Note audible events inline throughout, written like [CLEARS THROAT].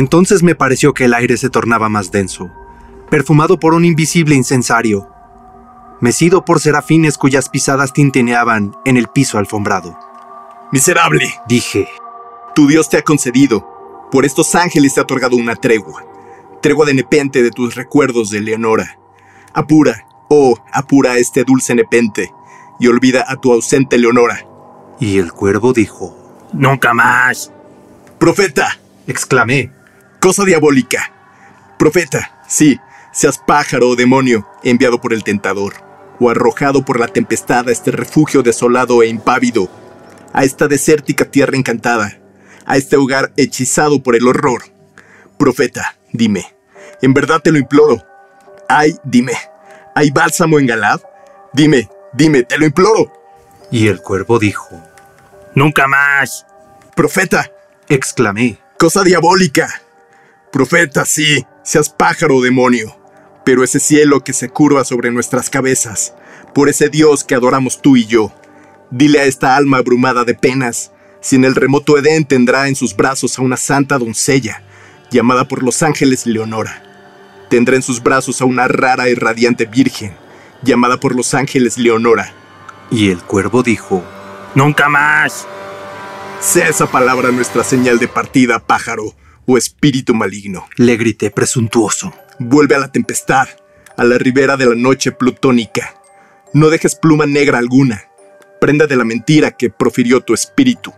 Entonces me pareció que el aire se tornaba más denso, perfumado por un invisible incensario, mecido por serafines cuyas pisadas tintineaban en el piso alfombrado. Miserable, Dije, tu Dios te ha concedido, por estos ángeles te ha otorgado una tregua, tregua de nepente de tus recuerdos de Leonora. Apura, oh, apura este dulce nepente, y olvida a tu ausente Leonora. y el cuervo dijo, Nunca más. Profeta, exclamé, cosa diabólica. Profeta, sí, seas pájaro o demonio enviado por el tentador, o arrojado por la tempestad a este refugio desolado e impávido, a esta desértica tierra encantada, a este hogar hechizado por el horror. Profeta, dime, en verdad te lo imploro. Ay, dime, ¿hay bálsamo en Galad? Dime, dime, te lo imploro. y el cuervo dijo, Nunca más. Profeta, exclamé, cosa diabólica. Profeta, sí, seas pájaro o demonio, pero ese cielo que se curva sobre nuestras cabezas, por ese Dios que adoramos tú y yo, dile a esta alma abrumada de penas, si en el remoto Edén tendrá en sus brazos a una santa doncella, llamada por los ángeles Leonora. Tendrá en sus brazos a una rara y radiante virgen, llamada por los ángeles Leonora. y el cuervo dijo, Nunca más. Sea esa palabra nuestra señal de partida, pájaro, o espíritu maligno. le grité presuntuoso, Vuelve a la tempestad, a la ribera de la noche plutónica. No dejes pluma negra alguna, prenda de la mentira que profirió tu espíritu.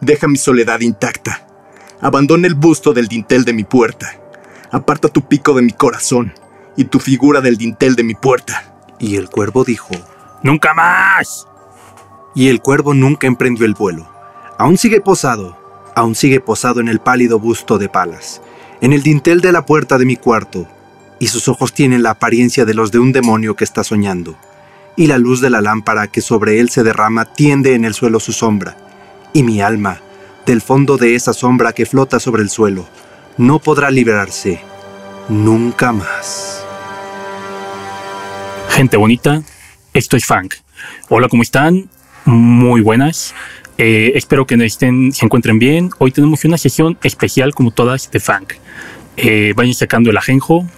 Deja mi soledad intacta. Abandona el busto del dintel de mi puerta. Aparta tu pico de mi corazón y tu figura del dintel de mi puerta. y el cuervo dijo, Nunca más. y el cuervo nunca emprendió el vuelo. Aún sigue posado, aún sigue posado en el pálido busto de Palas, en el dintel de la puerta de mi cuarto, y sus ojos tienen la apariencia de los de un demonio que está soñando, y la luz de la lámpara que sobre él se derrama tiende en el suelo su sombra, y mi alma, del fondo de esa sombra que flota sobre el suelo, no podrá liberarse nunca más. Gente bonita, esto es Funk. Hola, ¿cómo están? Muy buenas. Eh, espero que estén, se encuentren bien. Hoy tenemos una sesión especial, como todas, de Funk. Eh, vayan sacando el ajenjo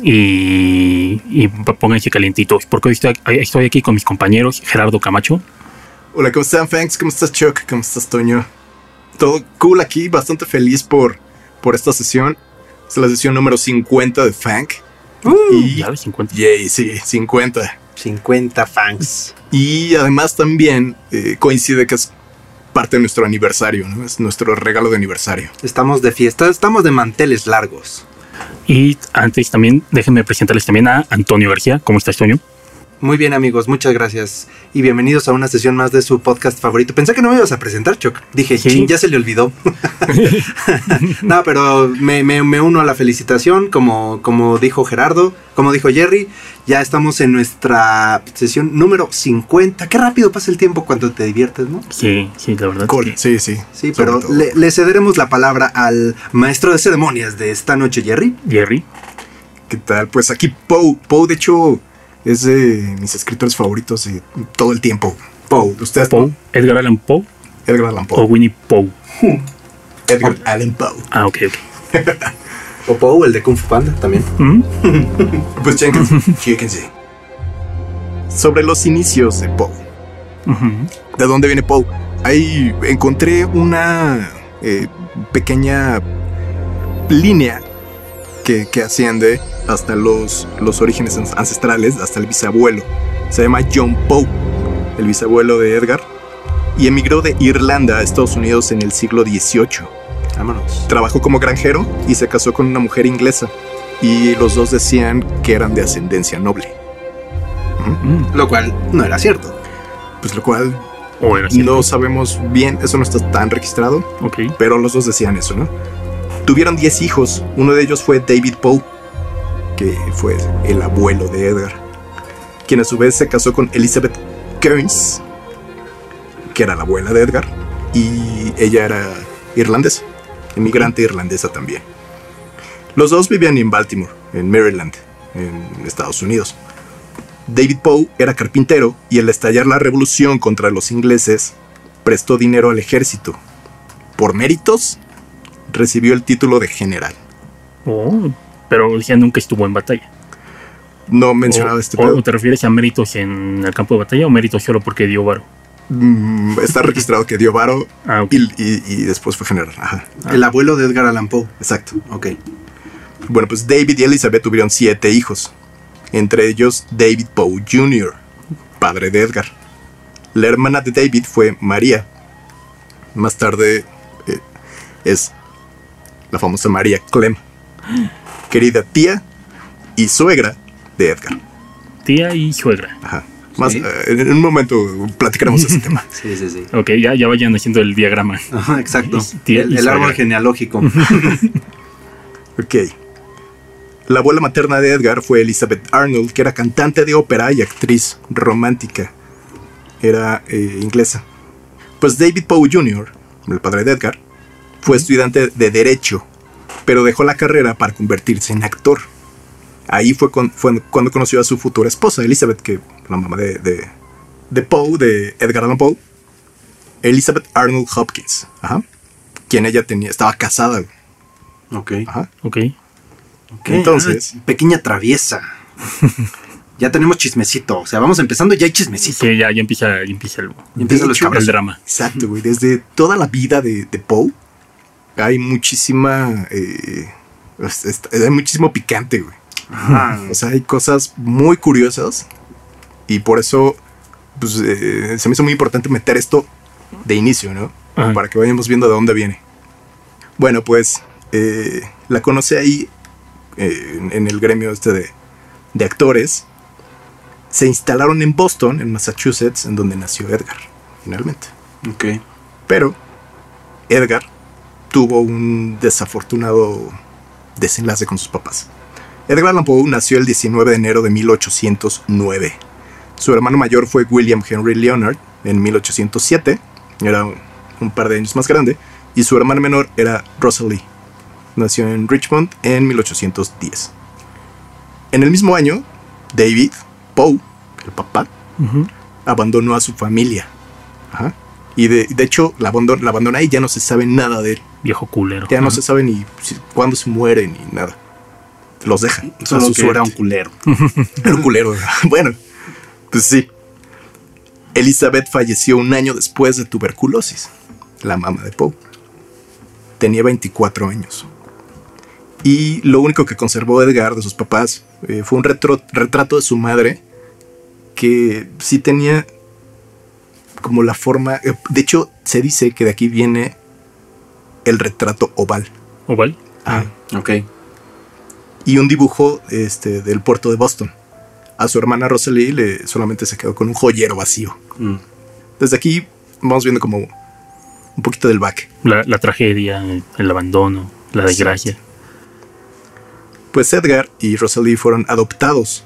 y, y pónganse calientitos, porque hoy estoy, estoy aquí con mis compañeros Gerardo Camacho. Hola, ¿cómo están, Fanks? ¿Cómo estás, Chuck? ¿Cómo estás, Toño? Todo cool aquí, bastante feliz por, por esta sesión. Es la sesión número 50 de Fank. y Ya de 50. Yay, sí, 50. 50 fans. Y además también eh, coincide que es parte de nuestro aniversario, ¿no? Es nuestro regalo de aniversario. Estamos de fiesta, estamos de manteles largos. Y antes también, déjenme presentarles también a Antonio García. ¿Cómo estás, Toño? Muy bien amigos, muchas gracias y bienvenidos a una sesión más de su podcast favorito. Pensé que no me ibas a presentar, Chuck. Dije, Sí. chin, ya se le olvidó. [LAUGHS] [LAUGHS] no, pero me, me- me uno a la felicitación, como, como dijo Gerardo, como dijo Jerry, ya estamos en nuestra sesión número 50. Qué rápido pasa el tiempo cuando te diviertes, ¿no? Sí, sí, la verdad. Cool, sí, sí. Sí, pero le, le cederemos la palabra al maestro de ceremonias de esta noche, Jerry. Jerry. ¿Qué tal? Pues aquí Poe. Poe, de hecho, es de mis escritores favoritos de todo el tiempo. Poe. Ustedes, Poe. Edgar Allan Poe Edgar Allan o Poe. Winnie Poe. [LAUGHS] Edgar Allan Poe. Ah, ok, ok. [LAUGHS] O Poe, el de Kung Fu Panda también. ¿Mm? [LAUGHS] Pues chéquense. [LAUGHS] chéquense. Sobre los inicios de Poe. ¿De dónde viene Poe? Ahí encontré una eh, pequeña línea que, que asciende hasta los, los orígenes an- ancestrales, hasta el bisabuelo. Se llama John Poe, el bisabuelo de Edgar, y emigró de Irlanda a Estados Unidos en el siglo XVIII. Vámonos. Trabajó como granjero y se casó con una mujer inglesa, y los dos decían que eran de ascendencia noble. Mm. Lo cual no era cierto. Pues lo cual O era cierto. no sabemos bien, eso no está tan registrado, pero los dos decían eso, ¿no? Tuvieron 10 hijos, uno de ellos fue David Poe, que fue el abuelo de Edgar, quien a su vez se casó con Elizabeth Kearns, que era la abuela de Edgar, y ella era irlandesa, inmigrante irlandesa también. Los dos vivían en Baltimore, en Maryland, en Estados Unidos. David Poe era carpintero y al estallar la revolución contra los ingleses, prestó dinero al ejército. Por méritos, recibió el título de general. Oh, pero ya nunca estuvo en batalla. No mencionaba o, este o- pedo. o te refieres a méritos en el campo de batalla o méritos solo porque dio varo? Mm, está registrado que dio varo Ah, y, y- y después fue general. Ajá, El abuelo de Edgar Allan Poe. exacto. Ok. Bueno, pues David y Elizabeth tuvieron siete hijos, entre ellos David Poe Jr., padre de Edgar. La hermana de David fue María. Más tarde eh, es la famosa María Clem, querida tía y suegra de Edgar. Tía y suegra. Ajá. Más, Sí. eh, en un momento platicaremos ese [LAUGHS] tema. Sí, sí, sí. Ok, ya, ya vayan haciendo el diagrama. Ajá, exacto. [LAUGHS] El, y el suegra. árbol genealógico. [LAUGHS] Ok. La abuela materna de Edgar fue Elizabeth Arnold, que era cantante de ópera y actriz romántica. Era eh, inglesa. Pues David Poe Jr., el padre de Edgar, fue estudiante de Derecho, pero dejó la carrera para convertirse en actor. Ahí fue, con- fue cuando conoció a su futura esposa, Elizabeth, que la mamá de, de, de Poe, de Edgar Allan Poe, Elizabeth Arnold Hopkins, ajá, quien ella tenía, estaba casada. ok. Ajá. Ok. Ok, Entonces- ah, pequeña traviesa. [LAUGHS] ya tenemos chismecito. O sea, vamos empezando, ya hay chismecito. Sí, ya, ya empieza, ya empieza el, Y hecho, cabros. el drama. Exacto, güey. Desde toda la vida de, de Poe hay muchísima. eh, es- es- hay muchísimo picante, güey. Ajá. O sea, hay cosas muy curiosas. Y por eso pues, eh, se me hizo muy importante meter esto de inicio, ¿no? Ajá. Para que vayamos viendo de dónde viene. Bueno, pues eh, la conocí ahí eh, en, en el gremio este de, de actores. Se instalaron en Boston, en Massachusetts, en donde nació Edgar, finalmente. Ok. Pero Edgar tuvo un desafortunado desenlace con sus papás. Edgar Allan Poe nació el 19 de enero de 1809. Su hermano mayor fue William Henry Leonard en 1807, era un par de años más grande, y su hermana menor era Rosalie. Nació en Richmond en 1810. En el mismo año, David Poe, el papá, abandonó a su familia. Ajá. Y de, de hecho la abandona, la abandona y ya no se sabe nada de él. Viejo culero. Ya no se sabe ni cuándo se muere ni nada. Los deja. a Solo que [LAUGHS] era un culero. Era un culero. bueno, pues sí. Elizabeth falleció un año después de tuberculosis. La mamá de Poe. Tenía 24 años. Y lo único que conservó Edgar de sus papás eh, fue un retro- retrato de su madre que sí tenía como la forma... eh, de hecho, se dice que de aquí viene el retrato oval. Oval. Ajá Ok. Y un dibujo este, del puerto de Boston. A su hermana Rosalie le, solamente se quedó con un joyero vacío. Mm. Desde aquí vamos viendo como un poquito del back. La, la tragedia, el, el abandono, la desgracia. Pues Edgar y Rosalie fueron adoptados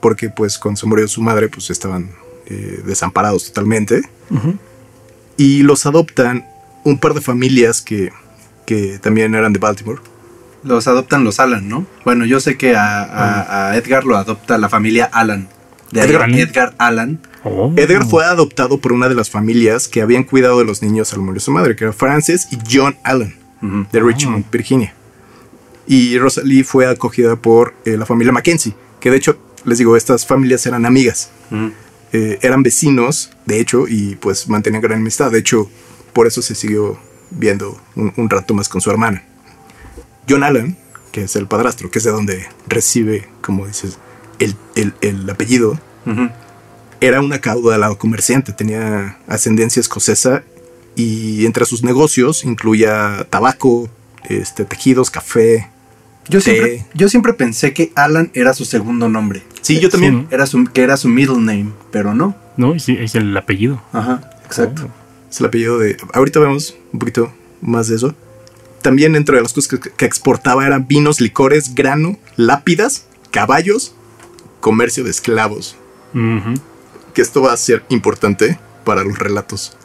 porque pues cuando se murió su madre pues estaban eh, desamparados totalmente y los adoptan un par de familias que, que también eran de Baltimore. Los adoptan los Alan, ¿no? Bueno, yo sé que a, a- a Edgar lo adopta la familia Alan. De Edgar. Edgar Allan. Oh. Edgar fue adoptado por una de las familias que habían cuidado de los niños al morir su madre, que era Frances y John Allen. De Richmond, Virginia. Y Rosalie fue acogida por eh, la familia Mackenzie, que de hecho, les digo, estas familias eran amigas. Eh, eran vecinos, de hecho, y pues mantenían gran amistad. De hecho, por eso se siguió viendo un, un rato más con su hermana. John Allen, que es el padrastro, que es de donde recibe, como dices, el, el- el apellido, Ujú. era un acaudalado comerciante, tenía ascendencia escocesa y entre sus negocios incluía tabaco, este, tejidos, café. Yo, siempre, yo siempre pensé que Alan era su segundo nombre. Sí, yo también. Sí. Era su, que era su middle name, pero no. No, es el apellido. Ajá, exacto. Es el apellido de... Ahorita vemos un poquito más de eso. También dentro de las cosas que, que exportaba eran vinos, licores, grano, lápidas, caballos, comercio de esclavos. Que esto va a ser importante para los relatos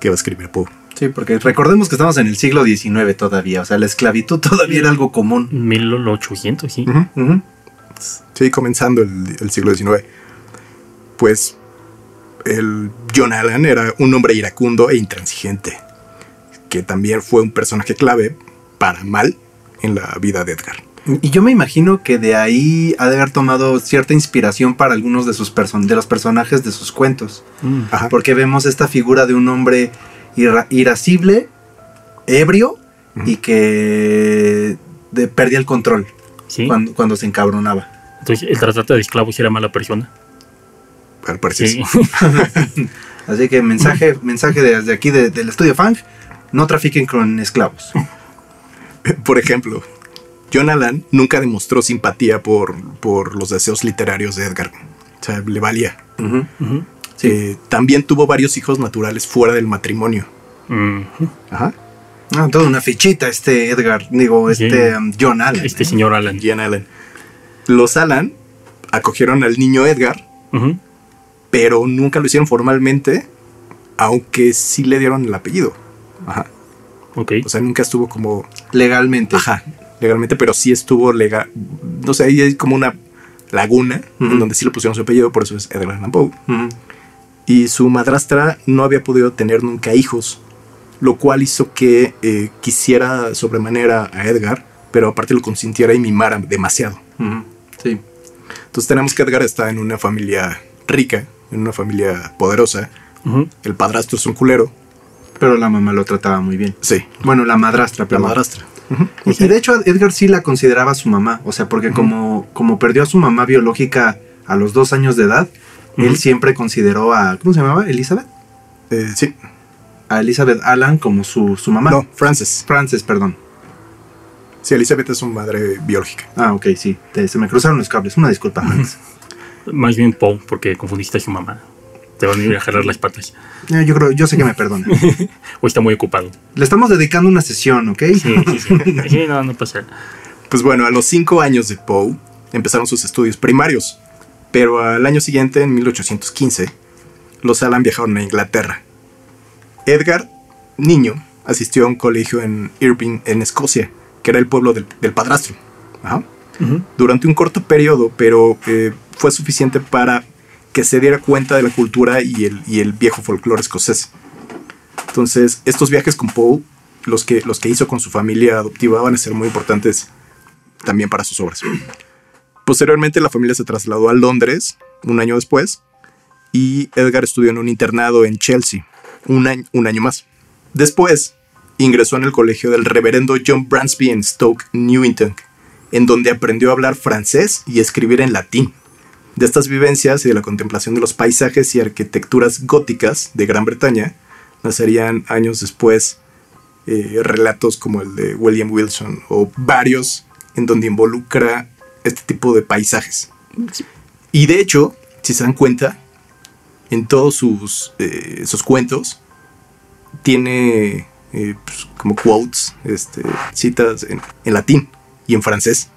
que va a escribir Poe. Sí, porque recordemos que estamos en el siglo XIX todavía. O sea, la esclavitud todavía era algo común. 1800, sí. Sí, comenzando el, el siglo XIX. Pues el John Allen era un hombre iracundo e intransigente, que también fue un personaje clave para mal en la vida de Edgar. Y yo me imagino que de ahí ha de haber tomado cierta inspiración para algunos de, sus person de los personajes de sus cuentos. Ajá. Porque vemos esta figura de un hombre irascible, ebrio y que de- perdía el control Sí. cuando, cuando se encabronaba. Entonces, el tratante de esclavos era mala persona. Al parecer Sí. sí. [LAUGHS] Así que mensaje, mensaje desde aquí de- del estudio Fang, no trafiquen con esclavos. [LAUGHS] Por ejemplo, John Allan nunca demostró simpatía por, por los deseos literarios de Edgar. O sea, le valía. Eh, también tuvo varios hijos naturales fuera del matrimonio. Ajá. Ah, toda una fichita este Edgar, digo, este um, John Allen. Este ¿eh? señor Alan. John Allan. Los Allan acogieron al niño Edgar, pero nunca lo hicieron formalmente, aunque sí le dieron el apellido. Ajá. Ok. O sea, nunca estuvo como Legalmente. Ajá, legalmente, pero sí estuvo legal. No sé, ahí hay como una laguna en donde sí le pusieron su apellido, por eso es Edgar Allan Poe. Y su madrastra no había podido tener nunca hijos, lo cual hizo que eh, quisiera sobremanera a Edgar, pero aparte lo consintiera y mimara demasiado. Sí. Entonces tenemos que Edgar está en una familia rica, en una familia poderosa. El padrastro es un culero. Pero la mamá lo trataba muy bien. Sí, Bueno, la madrastra, la perdón. madrastra. Y, y de hecho Edgar sí la consideraba su mamá, o sea, porque como, como perdió a su mamá biológica a los dos años de edad, él siempre consideró a, ¿cómo se llamaba? Elizabeth. Eh, sí. A Elizabeth Allan como su, su mamá. No, Frances. Frances, perdón. Sí, Elizabeth es su madre biológica. Ah, ok, sí. Te- se me cruzaron los cables. Una disculpa, Frances. Más bien Poe, porque confundiste a su mamá. Te van a ir a jalar las patas. Eh, yo creo, yo sé que me perdona. [LAUGHS] O está muy ocupado. Le estamos dedicando una sesión, ¿ok? Sí, sí, sí. [LAUGHS] Sí, no, no pasa. Pues bueno, a los cinco años de Poe empezaron sus estudios primarios, pero al año siguiente, en 1815, los Allan viajaron a Inglaterra. Edgar, niño, asistió a un colegio en Irving, en Escocia, que era el pueblo del, del padrastro. Ajá. Ujú. Durante un corto periodo, pero eh, fue suficiente para que se diera cuenta de la cultura y el, y el viejo folclore escocés. Entonces, estos viajes con Poe, los que, los que hizo con su familia adoptiva, van a ser muy importantes también para sus obras. Posteriormente, la familia se trasladó a Londres un año después y Edgar estudió en un internado en Chelsea un año, un año más. Después, ingresó en el colegio del reverendo John Bransby en Stoke Newington, en donde aprendió a hablar francés y escribir en latín. De estas vivencias y de la contemplación de los paisajes y arquitecturas góticas de Gran Bretaña, nacerían años después eh, relatos como el de William Wilson o varios en donde involucra este tipo de paisajes. Y de hecho, si se dan cuenta, en todos sus, eh, sus cuentos tiene eh, pues, como quotes, este, citas en, en latín y en francés.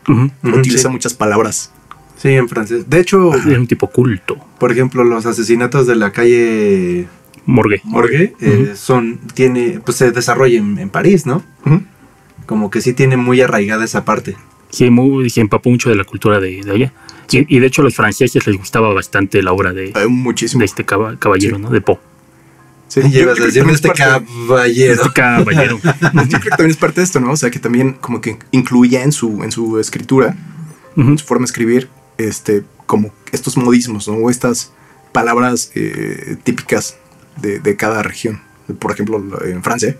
Utiliza sí. muchas palabras. Sí, en francés. De hecho, Era un tipo culto. por ejemplo, los asesinatos de la calle Morgue. Morgue eh, son, tiene, pues se desarrolla en, en París, ¿no? Como que sí tiene muy arraigada esa parte. Sí, muy, se empapó mucho de la cultura de, de allá. Y, y de hecho, a los franceses les gustaba bastante la obra de, Hay muchísimo. de este caba- caballero, Sí. ¿no? De Poe. Sí, llevas a decirme también este es parte- caballero. Este caballero. [LAUGHS] Yo creo que también es parte de esto, ¿no? O sea, que también como que incluía en su, en su escritura, en su forma de escribir, este, como estos modismos, ¿no? O estas palabras eh, típicas de, de cada región. Por ejemplo, en Francia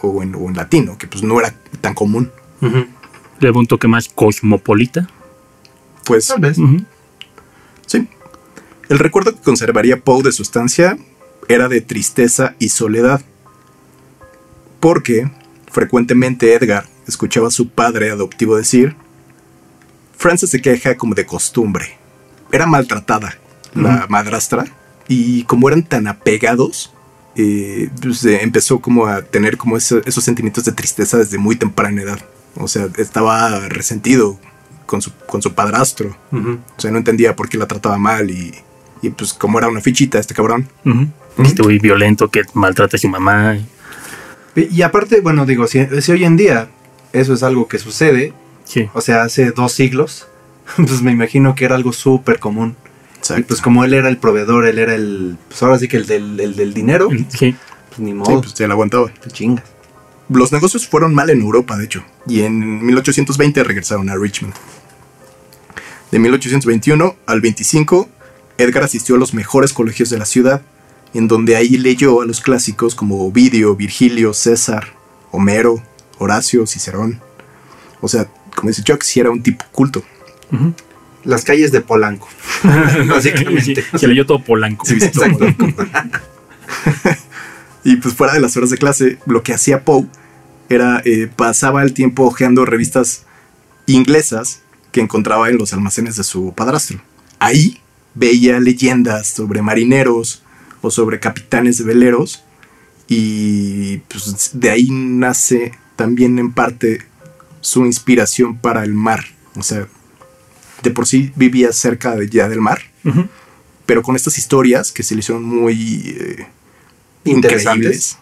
o en, o en latino, que pues no era tan común. Le da un toque más cosmopolita. Pues Tal vez. Sí. El recuerdo que conservaría Poe de su estancia era de tristeza y soledad. Porque frecuentemente Edgar escuchaba a su padre adoptivo decir, Frances se queja como de costumbre. Era maltratada la madrastra y como eran tan apegados, eh, pues, eh, empezó como a tener como ese- esos sentimientos de tristeza desde muy temprana edad. O sea, estaba resentido con su, con su padrastro. Ujú. O sea, no entendía por qué la trataba mal y, y pues como era una fichita este cabrón. Este güey violento que maltrata a su mamá. Y, y aparte, bueno, digo, si, si hoy en día eso es algo que sucede, Sí. o sea, hace dos siglos, [LAUGHS] pues me imagino que era algo súper común. Y Exacto. pues como él era el proveedor, él era el, pues ahora sí que el del, el del dinero, Sí. pues ni Sí, modo, pues se la aguantaba. te chingas. los negocios fueron mal en Europa, de hecho, y en 1820 regresaron a Richmond. De 1821 al 25, Edgar asistió a los mejores colegios de la ciudad, en donde ahí leyó a los clásicos como Ovidio, Virgilio, César, Homero, Horacio, Cicerón. O sea, como dice Chuck, sí era un tipo culto. Las calles de Polanco. [LAUGHS] Básicamente. Se leyó todo Polanco. Sí, Exacto. [LAUGHS] Y pues fuera de las horas de clase, lo que hacía Poe era eh, pasaba el tiempo hojeando revistas inglesas que encontraba en los almacenes de su padrastro. Ahí veía leyendas sobre marineros o sobre capitanes de veleros y pues de ahí nace también en parte su inspiración para el mar. O sea, de por sí vivía cerca de, ya del mar, pero con estas historias que se le hicieron muy eh, Interesantes.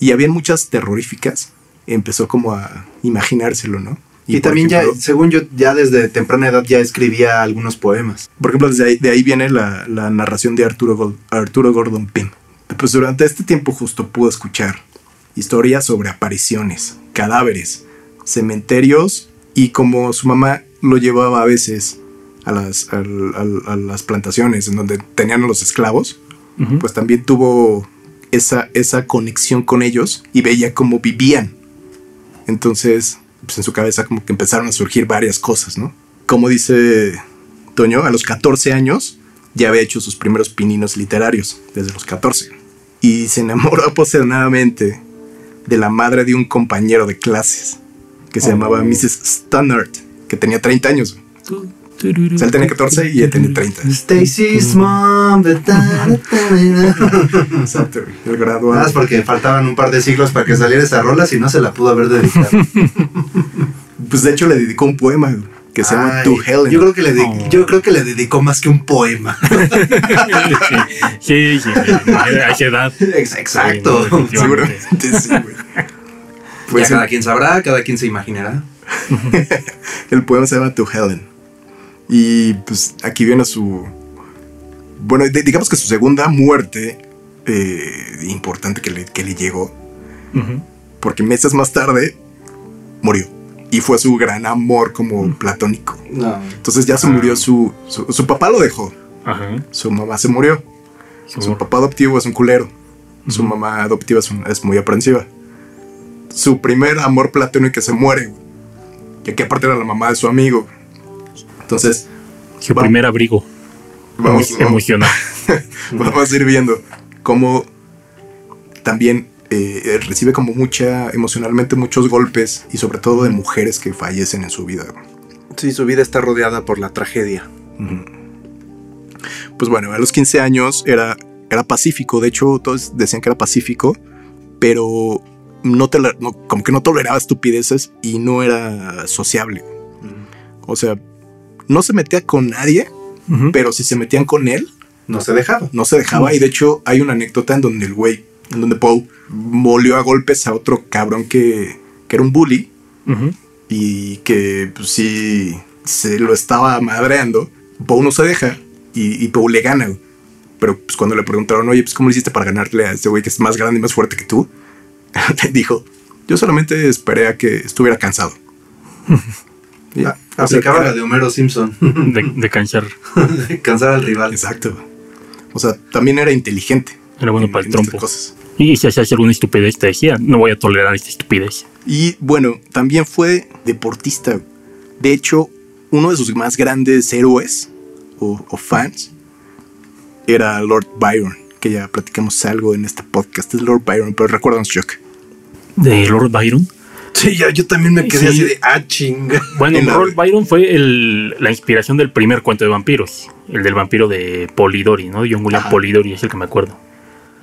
Y habían muchas terroríficas. Empezó como a imaginárselo, ¿no? Y, también ejemplo- ya, según yo, ya desde temprana edad ya escribía algunos poemas. Por ejemplo, desde ahí, de ahí viene la, la narración de Arturo, Arturo Gordon Pym. Pues durante este tiempo justo pudo escuchar historias sobre apariciones, cadáveres, cementerios y como su mamá lo llevaba a veces a las, a plantaciones en donde tenían a los esclavos, pues también tuvo esa, esa conexión con ellos y veía cómo vivían. Entonces, pues en su cabeza como que empezaron a surgir varias cosas, ¿no? Como dice Toño, a los 14 años ya había hecho sus primeros pininos literarios, desde los 14. Y se enamoró [LAUGHS] apasionadamente de la madre de un compañero de clases, que se Oh. llamaba Mrs. Stannard, que tenía 30 años. O sea, él tenía 14 y ella tenía 30. Stacy's mom. Exacto, el graduado. Nada más porque faltaban un par de siglos para que saliera esa rola, si no se la pudo haber dedicado. [LAUGHS] Pues de hecho le dedicó un poema güey, que se llama To Helen. Yo creo, que le de- Oh. yo creo que le dedicó más que un poema. [LAUGHS] Sí, sí, sí. A esa edad. Ex- [LAUGHS] Exacto. Sí, Seguramente sí, güey. Ya Pues cada el, quien sabrá, cada quien se imaginará. [LAUGHS] el poema se llama To Helen. Y pues aquí viene su. Bueno, de- digamos que su segunda muerte eh, importante que le, que le llegó, porque meses más tarde murió. Y fue su gran amor como platónico. No. Entonces ya se murió su, su. Su papá lo dejó. Ajá. Su mamá se murió. Su papá adoptivo es un culero. Su mamá adoptiva es, un- es muy aprensiva. Su primer amor platónico que se muere. Y aquí aparte era la mamá de su amigo. Entonces, Su Va- primer abrigo. vamos, emocional. [LAUGHS] vamos a ir viendo cómo también eh, recibe como mucha, emocionalmente muchos golpes y sobre todo de mujeres que fallecen en su vida. Sí, su vida está rodeada por la tragedia. Pues bueno, a los 15 años era, era pacífico. De hecho, todos decían que era pacífico, pero no no- como que no toleraba estupideces y no era sociable. O sea, no se metía con nadie, pero si se metían con él, No se dejaba. no se dejaba. Y de hecho, hay una anécdota en donde el güey, en donde Poe molió a golpes a otro cabrón que, que era un bully y que pues sí se lo estaba madreando. Poe no se deja y, y Poe le gana. Pero pues cuando le preguntaron, oye, pues ¿cómo le hiciste para ganarle a este güey que es más grande y más fuerte que tú? [LAUGHS] le dijo, yo solamente esperé a que estuviera cansado. [LAUGHS] Y. Ah, Aplicaba la de Homero Simpson. De, [LAUGHS] de cansar. Cansar al rival. Exacto. O sea, también era inteligente. Era bueno en- para el trompo. cosas. Y si hacías alguna estupidez, te decía, no voy a tolerar esta estupidez. Y bueno, también fue deportista. De hecho, uno de sus más grandes héroes o, o fans era Lord Byron, que ya platicamos algo en este podcast. Es Lord Byron, pero recuérdanos, Chuck. ¿De Lord Byron? Sí, ya, yo también me quedé Sí. así de, ah, chinga. Bueno, Lord Byron fue el- la inspiración del primer cuento de vampiros. El del vampiro de Polidori, ¿no? John William Ajá. Polidori es el que me acuerdo.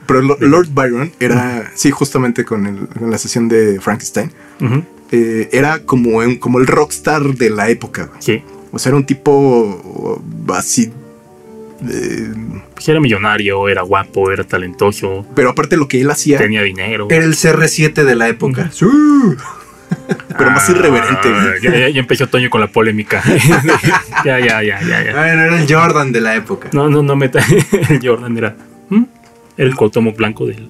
Pero Lo- Lord Byron era, sí, justamente con, el- con la sesión de Frankenstein, eh, era como, un- como el rockstar de la época. Sí. O sea, era un tipo así. eh, Pues era millonario, era guapo, era talentoso, pero aparte lo que él hacía, tenía dinero. Era el CR7 de la época. [LAUGHS] pero más Ah, irreverente. ya- ya empezó Toño con la polémica. [LAUGHS] ya, ya, ya, ya, ya. Bueno, era el Jordan de la época. No, no, no meta. [LAUGHS] El Jordan era. Era el Cuauhtémoc blanco del.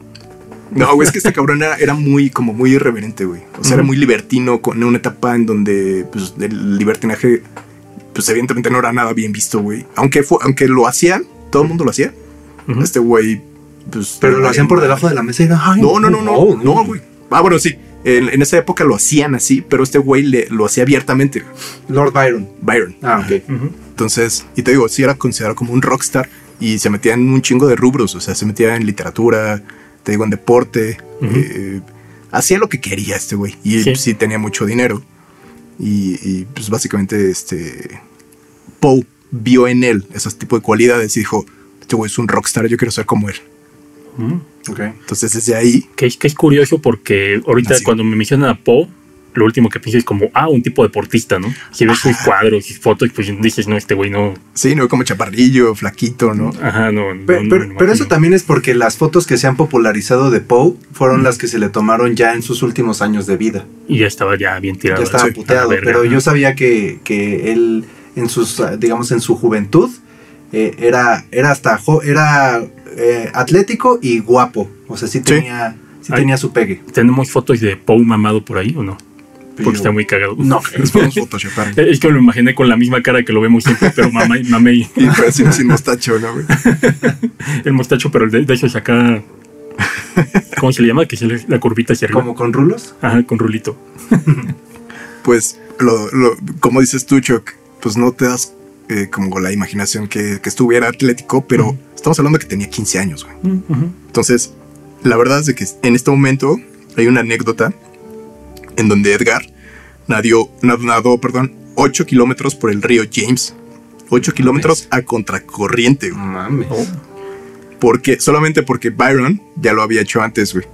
No, güey, es que este cabrón era, era muy, como muy irreverente, güey. O sea, era Ujú. muy libertino, con una etapa en donde, pues, el libertinaje, pues, evidentemente no era nada bien visto, güey. Aunque, fue, aunque lo hacían, todo el mundo lo hacía. Ujú. Este güey, pues... Pero lo hacían por debajo de la mesa y era, ay, No, no, no, no, no, güey. Ah, bueno, sí. En, en esa época lo hacían así, pero este güey le- lo hacía abiertamente. Lord Byron. Byron. Ah, ok. Ujú. Entonces, y te digo, sí era considerado como un rockstar y se metía en un chingo de rubros, o sea, se metía en literatura, te digo, en deporte, Ujú. eh, hacía lo que quería este güey y Sí. sí. tenía mucho dinero. Y, y, pues básicamente este Poe vio en él esos tipos de cualidades y dijo, este güey es un rockstar, yo quiero ser como él. Ujú. Ok. Entonces desde ahí, Que es, que es curioso porque ahorita Así. cuando me mencionan a Poe, lo último que pienso es como, ah, un tipo deportista, ¿no? Si ves sus cuadros, sus fotos, pues dices, no, este güey no. sí, no como chaparrillo, flaquito, ¿no? Ajá, no. Pero, no- pero- no- pero eso no. también es porque las fotos que se han popularizado de Poe fueron las que se le tomaron ya en sus últimos años de vida. Y ya estaba ya bien tirado. Ya estaba sí, puteado, verga, pero yo sabía que, que él en sus, digamos, en su juventud eh, era, era hasta jo- era eh, atlético y guapo. O sea, sí tenía, sí tenía su pegue. ¿Tenemos fotos de Poe mamado por ahí o no? Porque está muy cagado. No, [LAUGHS] Les podemos photoshopar. Es que me lo imaginé con la misma cara que lo vemos siempre, pero mamá y mamé y pero sin, sin mostacho, ¿no, güey? [LAUGHS] el mostacho, pero el de, de hecho es acá. ¿Cómo se le llama? Que se le, la curvita hacia arriba. como con rulos. Ajá, con rulito. [LAUGHS] pues, lo, lo- como dices tú, Chuck, pues no te das eh, como la imaginación que, que estuviera atlético, pero estamos hablando que tenía 15 años, güey. Entonces, la verdad es de que en este momento hay una anécdota en donde Edgar nadó, nad- nadó perdón, 8 kilómetros por el río James. 8 kilómetros a contracorriente, güey. Mames. Oh, Porque, solamente porque Byron ya lo había hecho antes, güey.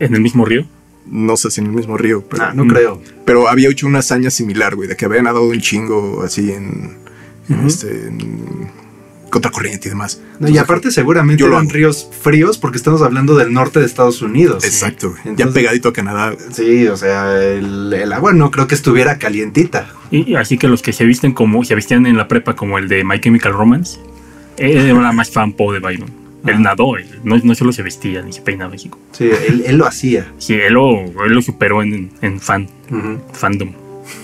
en el mismo río. No sé si en el mismo río, pero, Ah, no Mm. creo. pero había hecho una hazaña similar, güey, de que había nadado un chingo así en, este, en contracorriente y demás. No, y aparte seguramente yo eran ríos fríos porque estamos hablando del norte de Estados Unidos. Exacto, ya pegadito a Canadá. Sí, o sea, el, el agua no creo que estuviera calientita. Y, y así que los que se visten como, se vestían en la prepa como el de My Chemical Romance, él era más fan Poe de Byron. Él Ah. nadó, él no, no solo se vestía ni se peinaba. como- Sí, él, él lo hacía. Sí, él lo, él lo superó en, en fan, fandom.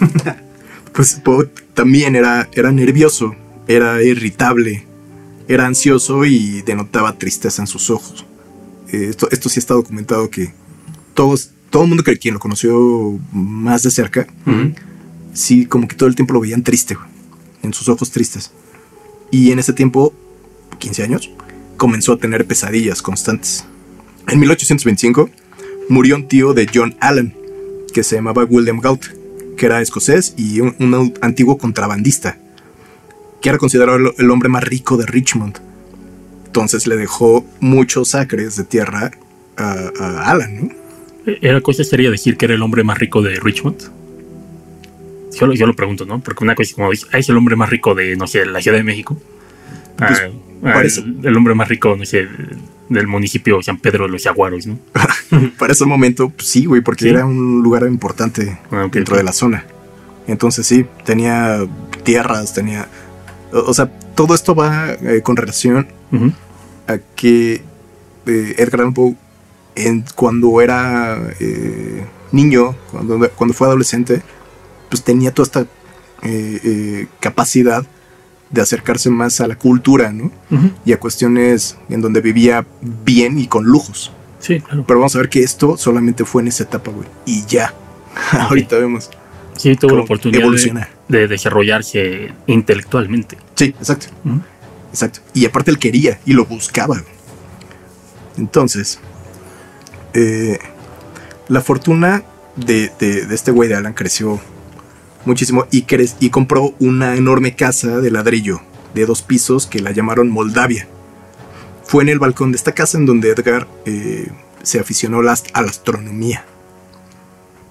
[LAUGHS] Pues Poe también era, era nervioso, era irritable, era ansioso y denotaba tristeza en sus ojos. Eh, esto, esto sí está documentado que todos, todo el mundo que quien lo conoció más de cerca, sí, como que todo el tiempo lo veían triste, güey, en sus ojos tristes. Y en ese tiempo, 15 años, comenzó a tener pesadillas constantes. En 1825 murió un tío de John Allen, que se llamaba William Gaut, que era escocés y un, un antiguo contrabandista, que era considerado el, hombre más rico de Richmond. Entonces le dejó muchos acres de tierra a, a Alan, ¿no? ¿Era cosa sería decir que era el hombre más rico de Richmond? Yo, lo- yo lo pregunto, ¿no? Porque una cosa es como, ah, es el hombre más rico de, no sé, la Ciudad de México. Ah, Pues, ah, parece. el, el hombre más rico, no sé, del municipio San Pedro de los Jaguaros, ¿no? [LAUGHS] Para ese momento, pues, sí, güey, porque Sí. era un lugar importante Ah, dentro de la zona. Entonces sí, tenía tierras, tenía... O, o sea, todo esto va eh, con relación a que eh, Edgar Allan Poe, en- cuando era eh, niño, cuando, cuando fue adolescente, pues tenía toda esta eh, capacidad de acercarse más a la cultura, ¿no? Y a cuestiones en donde vivía bien y con lujos. Sí, claro. Pero vamos a ver que esto solamente fue en esa etapa, güey. Y ya. [LAUGHS] Ahorita vemos. Sí, tuvo la oportunidad de, evoluciona. De desarrollarse intelectualmente. Sí, exacto. Exacto. Y aparte él quería y lo buscaba. Entonces, eh, la fortuna de, de- de este güey de Alan creció muchísimo y, cre- y compró una enorme casa de ladrillo de dos pisos que la llamaron Moldavia. Fue en el balcón de esta casa en donde Edgar eh, se aficionó a la astronomía.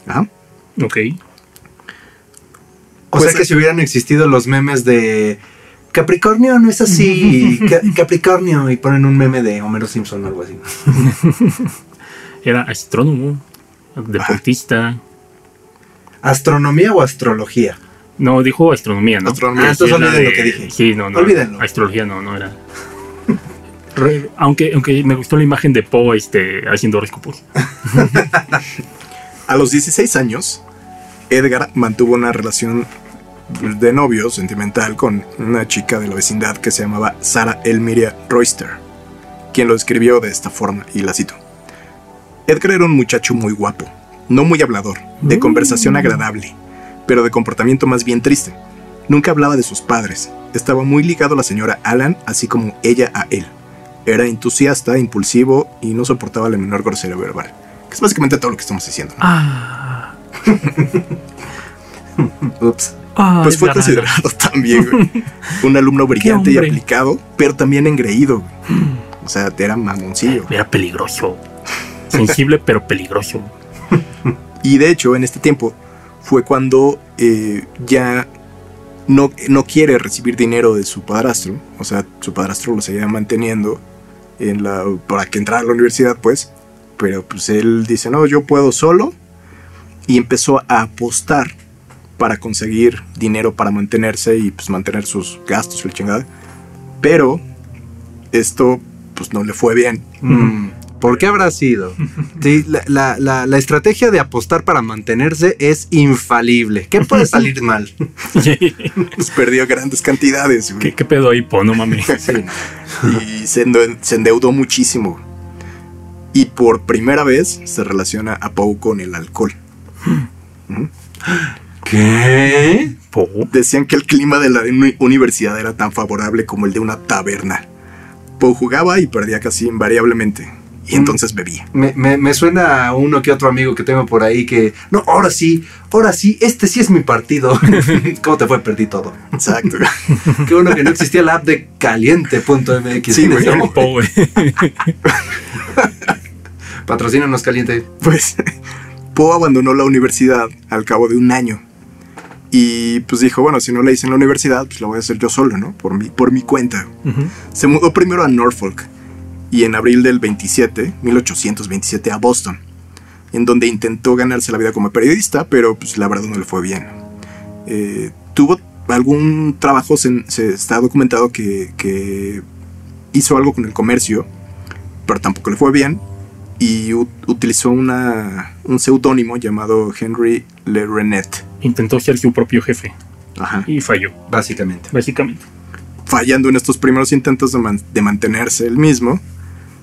Ajá. Ok. O Pues, sea que si hubieran existido los memes de Capricornio no es así, [LAUGHS] Ca- Capricornio y ponen un meme de Homero Simpson o algo así. [LAUGHS] Era astrónomo, deportista. ¿Astronomía o astrología? No, dijo astronomía, ¿no? Astronomía. Ah, entonces olviden de- lo que dije. Sí, no, no. Olvídenlo. Astrología no, no era. [LAUGHS] Re- aunque, aunque me gustó la imagen de Poe este, haciendo horóscopos. A los 16 años, Edgar mantuvo una relación de novio sentimental con una chica de la vecindad que se llamaba Sara Elmiria Royster, quien lo describió de esta forma, y la cito. Edgar era un muchacho muy guapo, no muy hablador, de conversación agradable, pero de comportamiento más bien triste. Nunca hablaba de sus padres, estaba muy ligado a la señora Alan, así como ella a él. Era entusiasta, impulsivo y no soportaba la menor grosería verbal. Que es básicamente todo lo que estamos diciendo. ¿no? Ah, [LAUGHS] Ups. Pues fue considerado [LAUGHS] también güey, un alumno brillante y aplicado, pero también engreído. güey. O sea, era mamoncillo. Era peligroso. Sensible, pero peligroso. Y de hecho, en este tiempo fue cuando eh, ya no, no quiere recibir dinero de su padrastro. O sea, su padrastro lo seguía manteniendo en la, para que entrara a la universidad, pues. Pero pues él dice, no, yo puedo solo. Y empezó a apostar para conseguir dinero para mantenerse y pues mantener sus gastos y el chingada. Pero esto pues no le fue bien. Mm, ¿Por qué habrá sido? [LAUGHS] Sí, la, la- la- la estrategia de apostar para mantenerse es infalible. ¿Qué puede salir [LAUGHS] mal? Pues perdió grandes cantidades. güey. ¿Qué, ¿Qué pedo ahí, Po? No mames. [LAUGHS] Sí, y se, ende- se endeudó muchísimo. Y por primera vez se relaciona a Poe con el alcohol. ¿Qué? Po. Decían que el clima de la uni- universidad era tan favorable como el de una taberna. Poe jugaba y perdía casi invariablemente. Y entonces bebía. Me, me- me suena a uno que otro amigo que tengo por ahí que, no, ahora sí, ahora sí, este sí es mi partido. [LAUGHS] ¿Cómo te fue? Perdí todo. Exacto. [LAUGHS] Qué bueno que no existía la app de caliente.mx. Sí, güey. El Po, güey. Patrocínanos caliente. Pues [LAUGHS] Poe abandonó la universidad al cabo de un año. Y pues dijo, bueno, si no la hice en la universidad, pues la voy a hacer yo solo, ¿no? Por mi, por mi cuenta. Ujú. Se mudó primero a Norfolk y en abril del 27, 1827, a Boston, en donde intentó ganarse la vida como periodista, pero pues la verdad no le fue bien. Eh, tuvo algún trabajo, se, se está documentado que, que hizo algo con el comercio, pero tampoco le fue bien, y utilizó una, un seudónimo llamado Henry Le Renet. Intentó ser su propio jefe Ajá. y falló, Básicamente. básicamente. fallando en estos primeros intentos de, man- de mantenerse el mismo,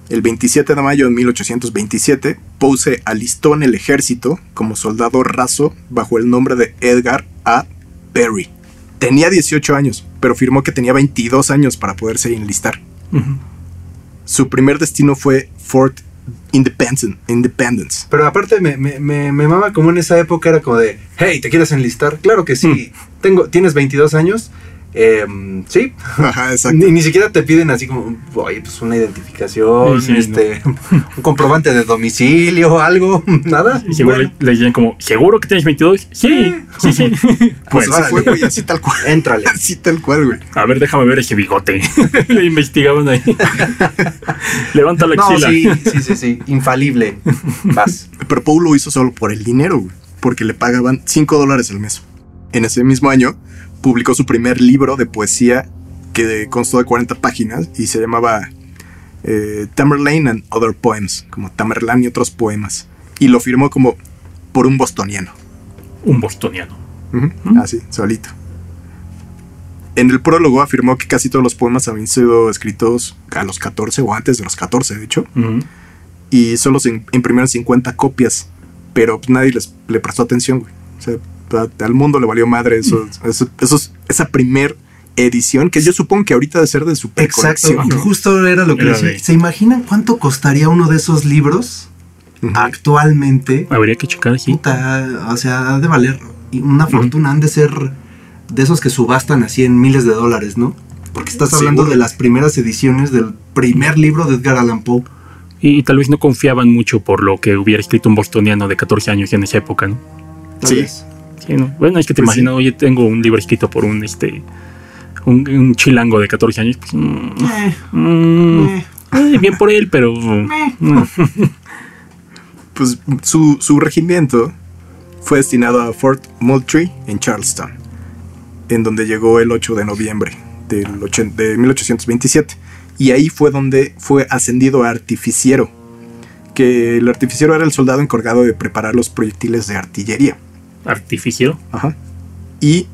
el 27 de mayo de 1827, Poe se alistó en el ejército como soldado raso bajo el nombre de Edgar A. Perry. Tenía 18 años, pero afirmó que tenía 22 años para poderse enlistar. Su primer destino fue Fort Independence. Independence. Pero aparte me, me, me, me mama como en esa época era como de, hey, ¿te quieres enlistar? Claro que sí. Tengo, ¿Tienes 22 años? Em, sí. Ajá, exacto. Ni, ni siquiera te piden así como, oye, pues una identificación, Sí, sí, este, un comprobante de domicilio, algo, [LAUGHS] nada. Y seguro Bueno, le, le decían como, ¿seguro que tienes 22? Sí, sí, sí. [LAUGHS] Pues Bueno, así fue, güey, así tal cual. éntrale. [LAUGHS] Así tal cual, güey. a ver, déjame ver ese bigote. Le investigaban ahí. Levanta la No, axila. sí, sí, sí, sí, infalible. Vas. Pero Poe lo hizo solo por el dinero, güey, porque le pagaban 5 dólares al mes. En ese mismo año, publicó su primer libro de poesía que constó de 40 páginas y se llamaba eh, Tamerlane and Other Poems, como Tamerlane y otros poemas. Y lo firmó como por un bostoniano. Un bostoniano. Ujú, Así, solito. En el prólogo afirmó que casi todos los poemas habían sido escritos a los 14 o antes de los 14, de hecho y solo se imprimieron 50 copias, pero pues, nadie les, le prestó atención, güey. O sea, al mundo le valió madre eso, eso- esos- esa primer edición, que yo supongo que ahorita debe ser de super Exacto, justo era lo que Era decía. de- ¿Se imaginan cuánto costaría uno de esos libros Ujú. actualmente? Habría que checar así. Puta, o sea, ha de valer una fortuna, han de ser de esos que subastan así en miles de dólares, ¿no? Porque estás hablando Seguro. de las primeras ediciones del primer libro de Edgar Allan Poe. Y, tal vez no confiaban mucho por lo que hubiera escrito un bostoniano de 14 años en esa época, ¿no? tal Sí. vez. Sí, ¿no? Bueno, es que te Pues imaginas, oye, tengo un libro escrito por un este un, un chilango de 14 años. Pues, mm, Eh, mm, eh. eh, bien por él, pero. mm, [LAUGHS] Pues su, su regimiento fue destinado a Fort Moultrie en Charleston, en donde llegó el 8 de noviembre del ochen- de 1827 Y ahí fue donde fue ascendido a artificiero, que el artificiero era el soldado encargado de preparar los proyectiles de artillería. ¿Artificiero? Ajá. Y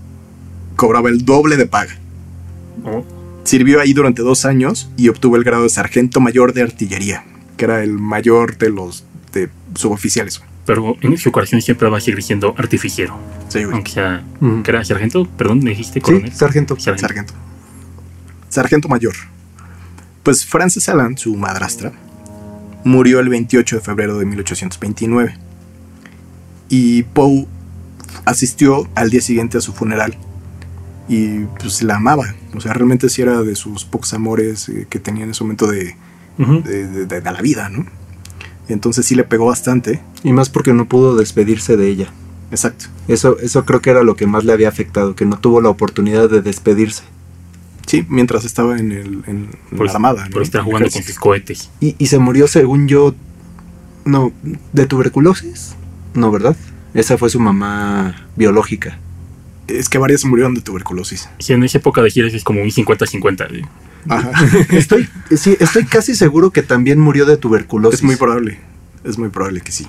cobraba el doble de paga. Oh, Sirvió ahí durante dos años y obtuvo el grado de sargento mayor de artillería, que era el mayor de los de suboficiales. pero en su corazón siempre va a seguir siendo artificiero. Sí, güey. Aunque sea. ¿Qué era sargento? Perdón, me dijiste Sí, coronel. sargento. Sargento. Sargento. Sargento mayor. Pues Frances Allen, su madrastra, murió el 28 de febrero de 1829. Y Poe asistió al día siguiente a su funeral. Y pues la amaba. O sea, realmente sí era de sus pocos amores eh, que tenía en ese momento de, de, de- de la vida, ¿no? Entonces sí le pegó bastante. Y más porque no pudo despedirse de ella. Exacto. Eso, eso creo que era lo que más le había afectado, que no tuvo la oportunidad de despedirse. Sí, mientras estaba en, el, en Por, la armada. ¿no? por estar En el jugando con sus cohetes. Y, y se murió, según yo, no, de tuberculosis. No, ¿verdad? Esa fue su mamá biológica. Es que varias murieron de tuberculosis. Si en esa época de giras es como un 50-50. ¿sí? Ajá. [LAUGHS] Estoy, sí, estoy casi seguro que también murió de tuberculosis. Es muy probable. Es muy probable que sí.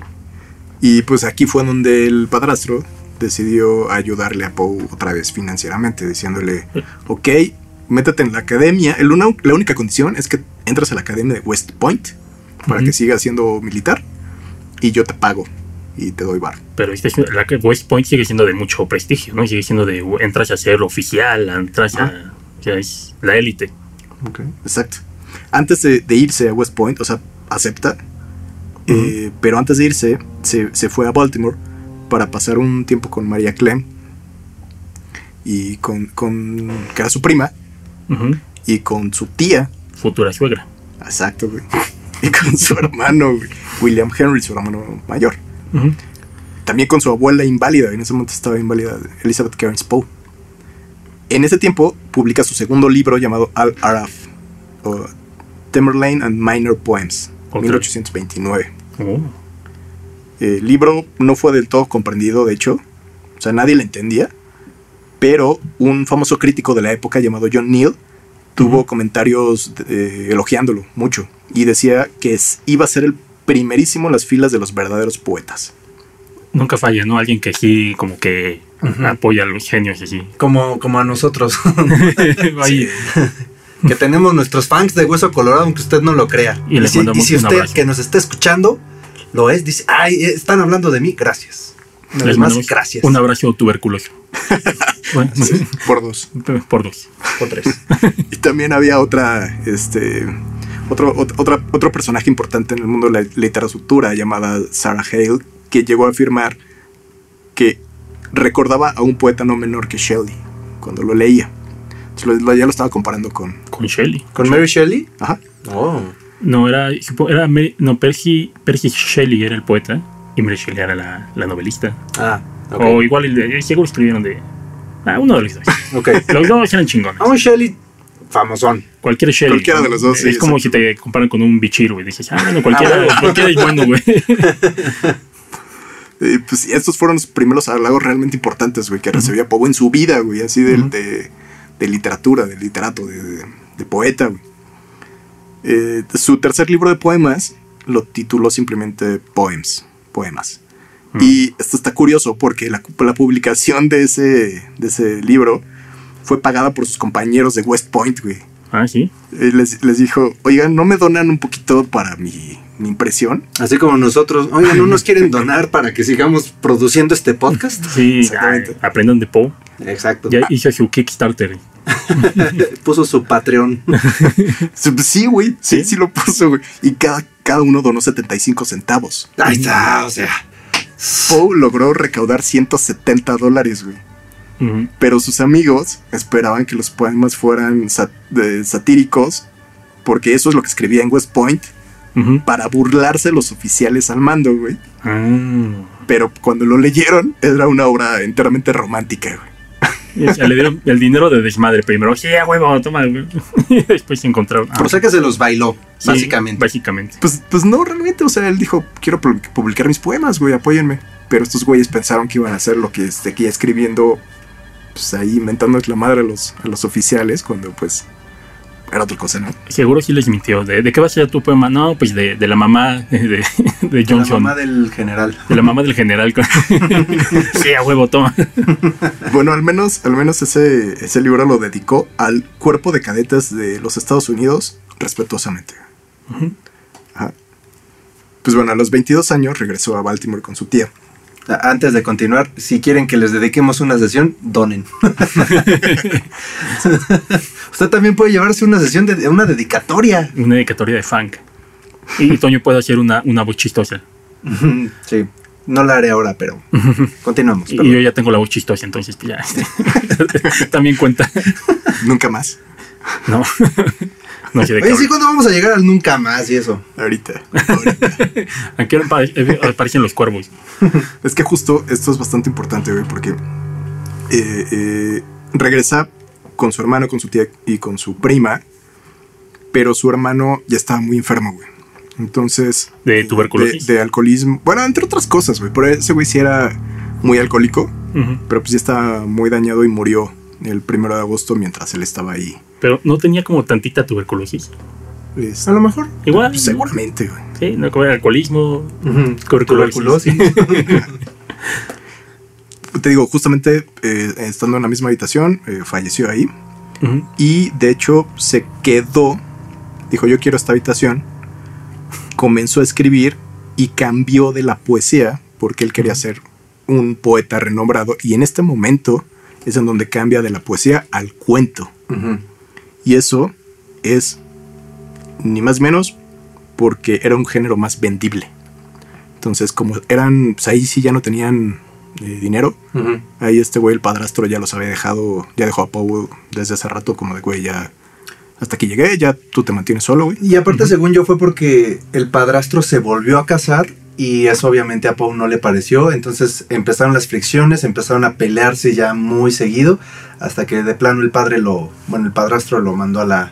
Y pues aquí fue donde el padrastro decidió ayudarle a Poe otra vez financieramente, diciéndole, ok, métete en la academia. El una- la única condición es que entres a la academia de West Point para que sigas siendo militar y yo te pago y te doy bar. Pero este la que West Point sigue siendo de mucho prestigio, ¿no? Sigue siendo de entras a ser oficial, entras a. O sea, es la élite. Ok. Exacto. Antes de, de irse a West Point, o sea, acepta. eh, pero antes de irse, se, se fue a Baltimore para pasar un tiempo con María Clem. Y con, con. que era su prima. Y con su tía. Futura suegra. Exacto, güey. [LAUGHS] Y con su hermano, William Henry, su hermano mayor. También con su abuela inválida, en ese momento estaba inválida, Elizabeth Cairns Poe. En ese tiempo publica su segundo libro llamado Al Araf, o Tamerlane and Minor Poems, Ok. 1829. Oh. El libro no fue del todo comprendido, de hecho, o sea, nadie le entendía, pero un famoso crítico de la época llamado John Neal tuvo comentarios eh, elogiándolo mucho y decía que iba a ser el primerísimo las filas de los verdaderos poetas. Nunca falla, ¿no? Alguien que sí, como que apoya a los genios y así. Como, como a nosotros, [LAUGHS] [LAUGHS] Ahí, que tenemos nuestros fans de Hueso Colorado, aunque usted no lo crea. Y les si, mandamos si usted abrazo. que nos está escuchando lo es, dice, ay, eh, están hablando de mí, gracias. Una les más, mandamos gracias. Un abrazo tuberculoso. [LAUGHS] Bueno, Por dos. por dos. o tres. Y también había otra, este, otro, ot- otra, otro personaje importante en el mundo de la literatura llamada Sarah Hale, que llegó a afirmar que recordaba a un poeta no menor que Shelley cuando lo leía. Lo- ya lo estaba comparando con... Con Shelley. ¿Con Mary Shelley? Ajá. Oh. No, era, era Mary- no, Percy, Percy Shelley era el poeta y Mary Shelley era la, la novelista. Ah, ok. O igual, de- seguro escribieron de. Ah, uno de los dos. [LAUGHS] Ok. Los dos eran chingones. A un Shelley famosón. Cualquier Shelley. Cualquiera de los dos, Es sí, como si te comparan con un bichiro y dices, ah, bueno, cualquiera, Ah, bueno. cualquiera es bueno, güey. [LAUGHS] Eh, pues y estos fueron los primeros halagos realmente importantes, güey, que recibía Poe en su vida, güey, así de, de, de literatura, de literato, de, de- de poeta, güey. Eh, su tercer libro de poemas lo tituló simplemente Poems, poemas. Y esto está curioso porque la, la publicación de ese, de ese libro fue pagada por sus compañeros de West Point, güey. Ah, sí. Les, les dijo, oigan, ¿no me donan un poquito para mi, mi impresión? Así como nosotros. Oigan, ¿no nos quieren donar para que sigamos produciendo este podcast? Sí, Exactamente. aprendan de Poe. Exacto. Ya hizo su Kickstarter. [LAUGHS] Puso su Patreon. [LAUGHS] Sí, Sí, güey, sí, ¿Sí? sí lo puso, güey. Y cada, cada uno donó 75 centavos. Ahí está, o sea. Poe logró recaudar 170 dólares, güey. Pero sus amigos esperaban que los poemas fueran sat- de- satíricos, porque eso es lo que escribía en West Point, para burlarse los oficiales al mando, güey. Ah. Pero cuando lo leyeron, era una obra enteramente romántica, güey. Y, o sea, le dieron el dinero de desmadre primero. Sí, a huevo, toma. güey. [LAUGHS] Y después se encontraron. ah, O sea que se los bailó, sí, básicamente. Básicamente. Pues, pues no, realmente, o sea, él dijo, quiero pu- publicar mis poemas, güey, apóyenme. Pero estos güeyes pensaron que iban a hacer lo que seguía escribiendo, pues ahí inventándoles la madre a los, a los oficiales, cuando pues era otra cosa, ¿no? Seguro sí les mintió. ¿De, de qué va a ser tu poema? No, pues de, de la mamá [LAUGHS] de, de La Johnson. mamá del general. De la mamá del general. [LAUGHS] sí, a huevo, toma. Bueno, al menos, al menos ese, ese libro lo dedicó al cuerpo de cadetes de los Estados Unidos respetuosamente. Ajá. Pues bueno, a los 22 años regresó a Baltimore con su tía. Antes de continuar, si quieren que les dediquemos una sesión, donen. [LAUGHS] [LAUGHS] Usted también puede llevarse una sesión de una dedicatoria. Una dedicatoria de funk. Y Toño puede hacer una, una voz chistosa. [LAUGHS] Sí, no la haré ahora, pero continuamos. Y perdón. yo ya tengo la voz chistosa, entonces pues, ya. También cuenta. Nunca más. No. No sé de qué. Oye, sí, ¿cuándo vamos a llegar al nunca más y eso? Ahorita. [LAUGHS] ¿A qué hora apare- eh, aparecen los cuervos? Es que justo esto es bastante importante, güey, porque eh, eh, regresa con su hermano, con su tía y con su prima, pero su hermano ya estaba muy enfermo, güey. Entonces... ¿De eh, tuberculosis? De, de alcoholismo. Bueno, entre otras cosas, güey. Pero ese güey sí era muy alcohólico, pero pues ya estaba muy dañado y murió el primero de agosto mientras él estaba ahí. Pero no tenía como tantita tuberculosis. Este, A lo mejor. Igual. pues, seguramente, güey. Sí, no como el alcoholismo. Tuberculosis. [LAUGHS] Te digo, justamente eh, estando en la misma habitación, eh, falleció ahí. Ujú. Y de hecho se quedó, dijo yo quiero esta habitación, comenzó a escribir y cambió de la poesía porque él quería ser un poeta renombrado y en este momento es en donde cambia de la poesía al cuento. Ujú. Y eso es ni más ni menos porque era un género más vendible. Entonces como eran, pues ahí sí ya no tenían eh, dinero. Ahí este güey, el padrastro, ya los había dejado, ya dejó a Poe desde hace rato, como de güey, ya hasta que llegué, ya tú te mantienes solo, güey. Y aparte, según yo, fue porque el padrastro se volvió a casar y eso obviamente a Poe no le pareció. Entonces empezaron las fricciones, empezaron a pelearse ya muy seguido, hasta que de plano el padre lo, bueno, el padrastro lo mandó a la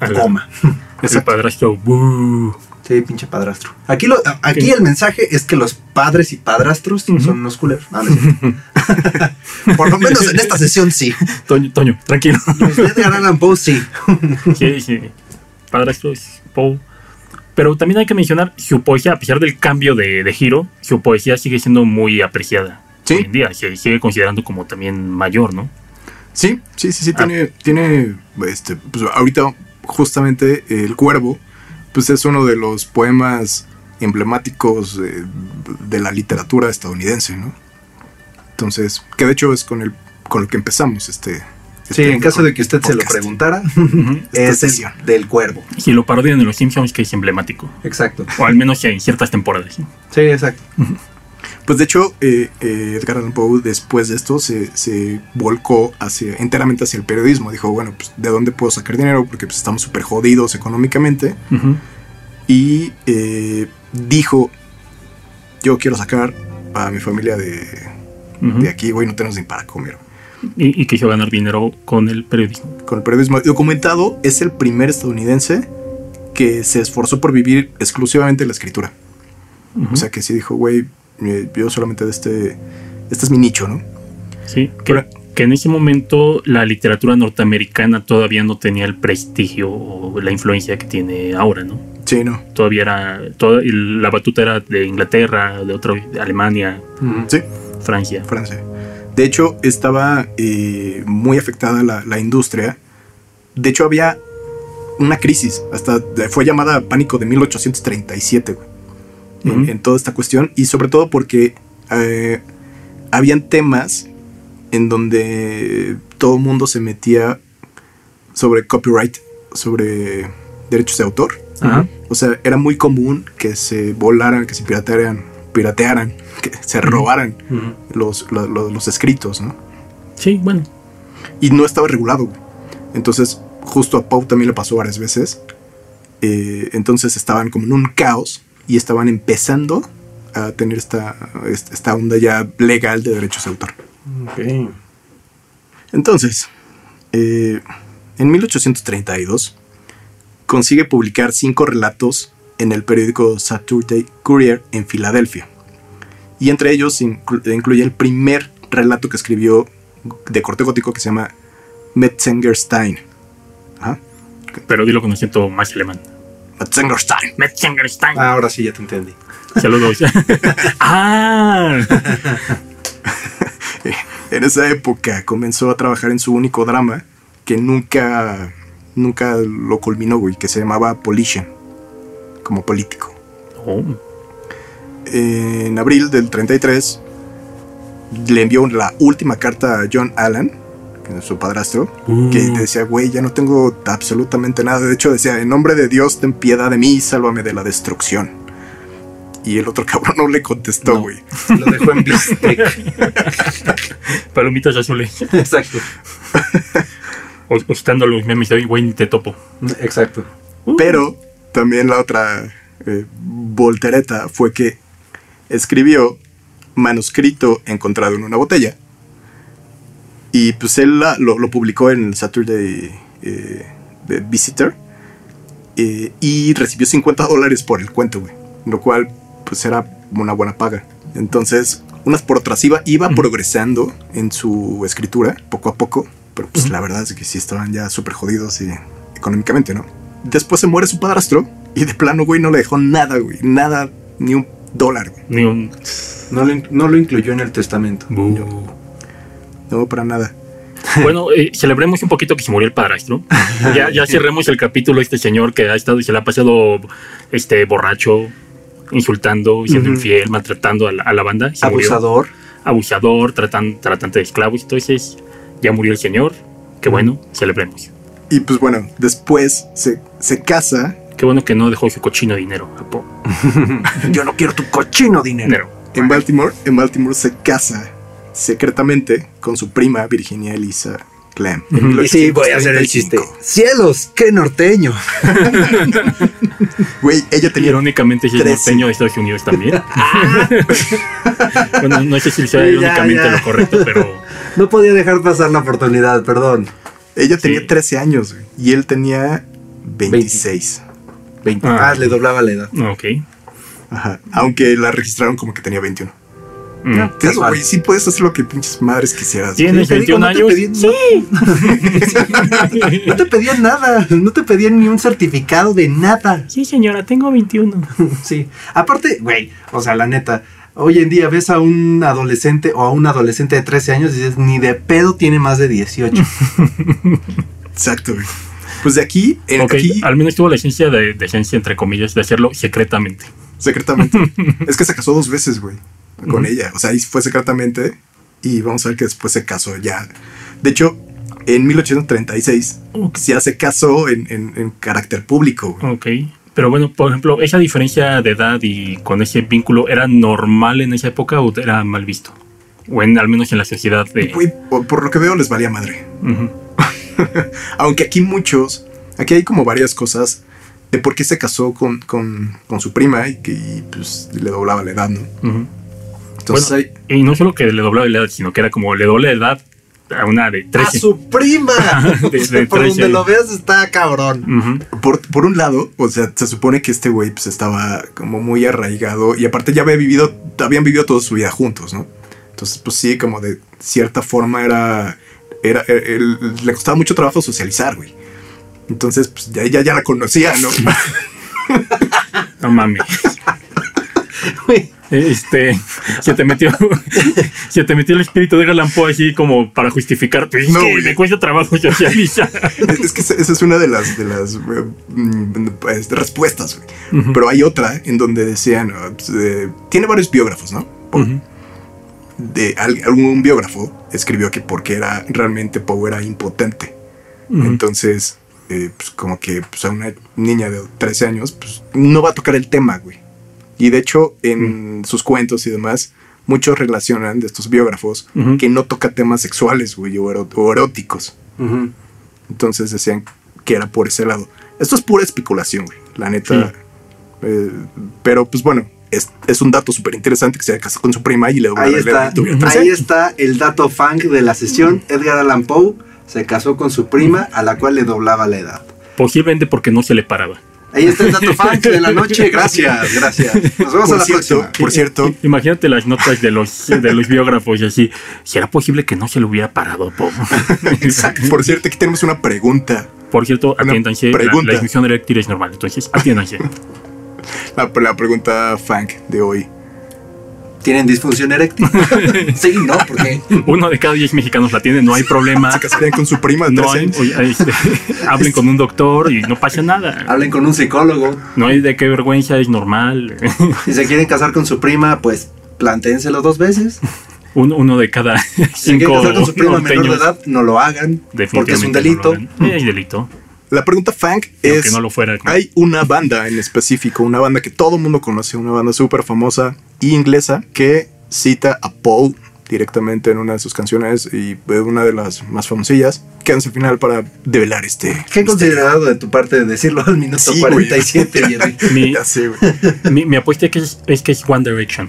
A la- goma. [LAUGHS] El padrastro. "Bú". Sí, pinche padrastro. Aquí, lo, aquí el mensaje es que los padres y padrastros son unos culeros. No, no es cierto. [LAUGHS] Por lo menos en esta sesión sí. Toño, Toño, tranquilo. Los Edgar Allan Poe sí. [LAUGHS] Sí, sí. Padrastro es Poe. Pero también hay que mencionar su poesía, a pesar del cambio de, de giro, su poesía sigue siendo muy apreciada. Sí. Hoy en día se sigue considerando como también mayor, ¿no? Sí, sí, sí, sí, Ah. tiene, tiene, este, pues ahorita justamente El Cuervo, pues es uno de los poemas emblemáticos de, de la literatura estadounidense, ¿no? Entonces, que de hecho es con el, con lo que empezamos este. Sí, en caso de que usted se lo preguntara, es el del cuervo. Si lo parodian en los Simpsons, que es emblemático. Exacto. O al menos en ciertas temporadas. ¿sí? Sí, exacto. Pues de hecho, eh, eh, Edgar Allan Poe después de esto se, se volcó hacia, enteramente hacia el periodismo. Dijo, bueno, pues ¿de dónde puedo sacar dinero? Porque pues, estamos súper jodidos económicamente. Ujú. Y eh, dijo, yo quiero sacar a mi familia de aquí, güey, no tenemos ni para comer. Y, y quiso ganar dinero con el periodismo. Con el periodismo documentado, es el primer estadounidense que se esforzó por vivir exclusivamente la escritura. O sea que sí dijo, güey, eh, yo solamente de este, este es mi nicho, ¿no? Sí, que, Pero- que en ese momento la literatura norteamericana todavía no tenía el prestigio o la influencia que tiene ahora, ¿no? Sí, no. Todavía era, toda, la batuta era de Inglaterra, de otra, de Alemania, Sí. Francia. Francia. De hecho, estaba eh, muy afectada la, la industria. De hecho, había una crisis. Hasta fue llamada pánico de 1837, güey, en, en toda esta cuestión. Y sobre todo porque eh, habían temas en donde todo el mundo se metía sobre copyright, sobre derechos de autor. O sea, era muy común que se volaran, que se piratearan, piratearan, que se robaran los, lo- lo- los escritos, ¿no? Sí, bueno. Y no estaba regulado. güey. Entonces, justo a Pau también le pasó varias veces. Eh, entonces estaban como en un caos y estaban empezando a tener esta, esta onda ya legal de derechos de autor. Entonces, eh, en 1832 consigue publicar cinco relatos en el periódico Saturday Courier en Filadelfia. Y entre ellos inclu- incluye el primer relato que escribió de corte gótico que se llama Metzengerstein. Ajá. Pero dilo con acento más alemán. Metzengerstein. Metzengerstein. Ah, ahora sí, ya te entendí. Saludos. [LAUGHS] ah, [LAUGHS] En esa época comenzó a trabajar en su único drama que nunca, nunca lo culminó, güey, que se llamaba Politician, como político. oh, En abril del 33 le envió la última carta a John Allen, que es su padrastro, que decía, güey, ya no tengo absolutamente nada. De hecho, decía, en nombre de Dios, ten piedad de mí y sálvame de la destrucción. Y el otro [LAUGHS] cabrón no le contestó, No. güey. [LAUGHS] Lo dejó en bistec. [LAUGHS] palomitas azules. Exacto. O, o estando los memes de hoy, güey, ni te topo. Exacto. Uh, Pero también la otra eh, voltereta fue que escribió manuscrito encontrado en una botella. Y pues él la- lo, lo publicó en el Saturday eh, de Visitor. eh, y recibió 50 dólares por el cuento, güey. Lo cual pues era una buena paga. Entonces, unas por otras iba, iba progresando en su escritura poco a poco. Pero pues la verdad es que sí estaban ya súper jodidos y económicamente, ¿no? Después se muere su padrastro y de plano, güey, no le dejó nada, güey. Nada, ni un dólar, güey. Ni un. No lo, no lo incluyó en el testamento. Bu. No, para nada. [LAUGHS] Bueno, eh, celebremos un poquito que se murió el padrastro. [LAUGHS] Ya, ya cerremos el capítulo este señor que ha estado y se le ha pasado este borracho, insultando, siendo infiel, maltratando a la, a la banda. Se murió. Abusador. Abusador, tratan, tratante de esclavos. Entonces, ya murió el señor. Qué bueno, celebremos. Y pues bueno, después se, se casa Qué bueno que no dejó su cochino dinero. Apo. [LAUGHS] Yo no quiero tu cochino dinero. En Baltimore. En Baltimore se casa secretamente con su prima Virginia Elisa Clem. Y sí, voy a hacer el 1835. chiste. ¡Cielos! ¡Qué norteño! [LAUGHS] Güey, ella tenía Irónicamente, si es norteño de Estados Unidos también. [LAUGHS] bueno, no sé si sea ya, irónicamente ya. lo correcto, pero No podía dejar pasar la oportunidad, perdón. Ella tenía Sí. 13 años güey, y él tenía 26. 20. Ah. Ah, le doblaba la edad. ok. Ajá. Aunque la registraron como que tenía 21. Mm. Ya. Eso, güey, sí puedes hacer lo que pinches madres quisieras. ¿Tienes te digo, 21 no te años? pedí- [LAUGHS] No te pedían nada, no te pedían ni un certificado de nada. Sí, señora, tengo 21. [LAUGHS] Sí. Aparte, güey, o sea, la neta, hoy en día ves a un adolescente o a un adolescente de 13 años y dices, ni de pedo tiene más de 18. [LAUGHS] Exacto, güey. Pues de aquí, en aquí, al menos tuvo la esencia de, de esencia, entre comillas, de hacerlo secretamente. secretamente. [LAUGHS] es que se casó dos veces, güey, con ella. O sea, ahí fue secretamente y vamos a ver que después se casó ya. De hecho, en 1836 Ok. ya se casó en, en- en carácter público, güey. Ok. Pero bueno, por ejemplo, esa diferencia de edad y con ese vínculo, ¿era normal en esa época o era mal visto? O en, al menos en la sociedad de... Por, por lo que veo les valía madre. [LAUGHS] Aunque aquí muchos, aquí hay como varias cosas de por qué se casó con, con- con su prima y que y, pues, le doblaba la edad, ¿no? Entonces Bueno, hay- Y no solo que le doblaba la edad, sino que era como le doble la edad a una de ¡A 13. su prima! [LAUGHS] De- de por 13 donde lo veas está cabrón. Por, por un lado, o sea, se supone que este güey pues estaba como muy arraigado y aparte ya había vivido, habían vivido toda su vida juntos, ¿no? Entonces, pues sí, como de cierta forma era, era, él- le costaba mucho trabajo socializar, güey. Entonces, pues ya, ya, ya la conocía, ¿no? [LAUGHS] No mames. [LAUGHS] Este, se te metió, se te metió el espíritu de Galán Poe así como para justificar, pues es No, que me cuesta trabajo socializar. es, que esa es una de las, de las mm, pues, de respuestas, güey. Ujú. Pero hay otra en donde decían, ah, pues, eh, tiene varios biógrafos, ¿no? Ujú. De al- algún biógrafo escribió que porque era realmente Poe era impotente. Entonces, eh, pues como que pues, a una niña de 13 años, pues no va a tocar el tema, güey. Y de hecho, en sus cuentos y demás, muchos relacionan de estos biógrafos que no toca temas sexuales, güey, o, eróticos. Entonces decían que era por ese lado. Esto es pura especulación, güey. La neta. Sí. Eh, pero pues bueno, es, es un dato súper interesante que se casó con su prima y le Ahí está, le tuvo 13 ahí está el dato funk de la sesión. Edgar Allan Poe se casó con su prima a la cual le doblaba la edad. Posiblemente porque no se le paraba. Ahí está el dato [LAUGHS] funk de la noche. Gracias, gracias. Nos vemos a Por la cierto, próxima. por cierto, Imagínate las notas de los, de los biógrafos y así. ¿Será posible que no se le hubiera parado, Poe? [LAUGHS] Exacto. Por cierto, aquí tenemos una pregunta Por cierto, atiéndanse. La, pregunta. la disfunción eréctil es normal, entonces atiéndanse. [LAUGHS] La, la pregunta Fang de hoy. ¿Tienen disfunción eréctil? [LAUGHS] sí, no, porque Uno de cada diez mexicanos la tiene, no hay problema. [LAUGHS] Se casarían con su prima No 13 hay, años. oye, este, [LAUGHS] hablen con un doctor y no pasa nada. hablen con un psicólogo. No hay de qué vergüenza, es normal. Si se quieren casar con su prima, pues plantéenselo dos veces. Uno, uno de cada Si quieren cinco casar con su prima menor de edad, no lo hagan. Porque es un delito. no. Sí, hay delito. La pregunta Fang Y es... no lo fuera. Hay una banda en específico, una banda que todo el mundo conoce, una banda súper famosa y inglesa que cita a Poe directamente en una de sus canciones y una de las más famosillas. Quédense al final para develar este. Qué considerado de tu parte de decirlo al minuto Sí, güey. 47, [LAUGHS] Jerry. Mi, Ya sé, güey. mi, mi apuesta es que es, es que es One Direction.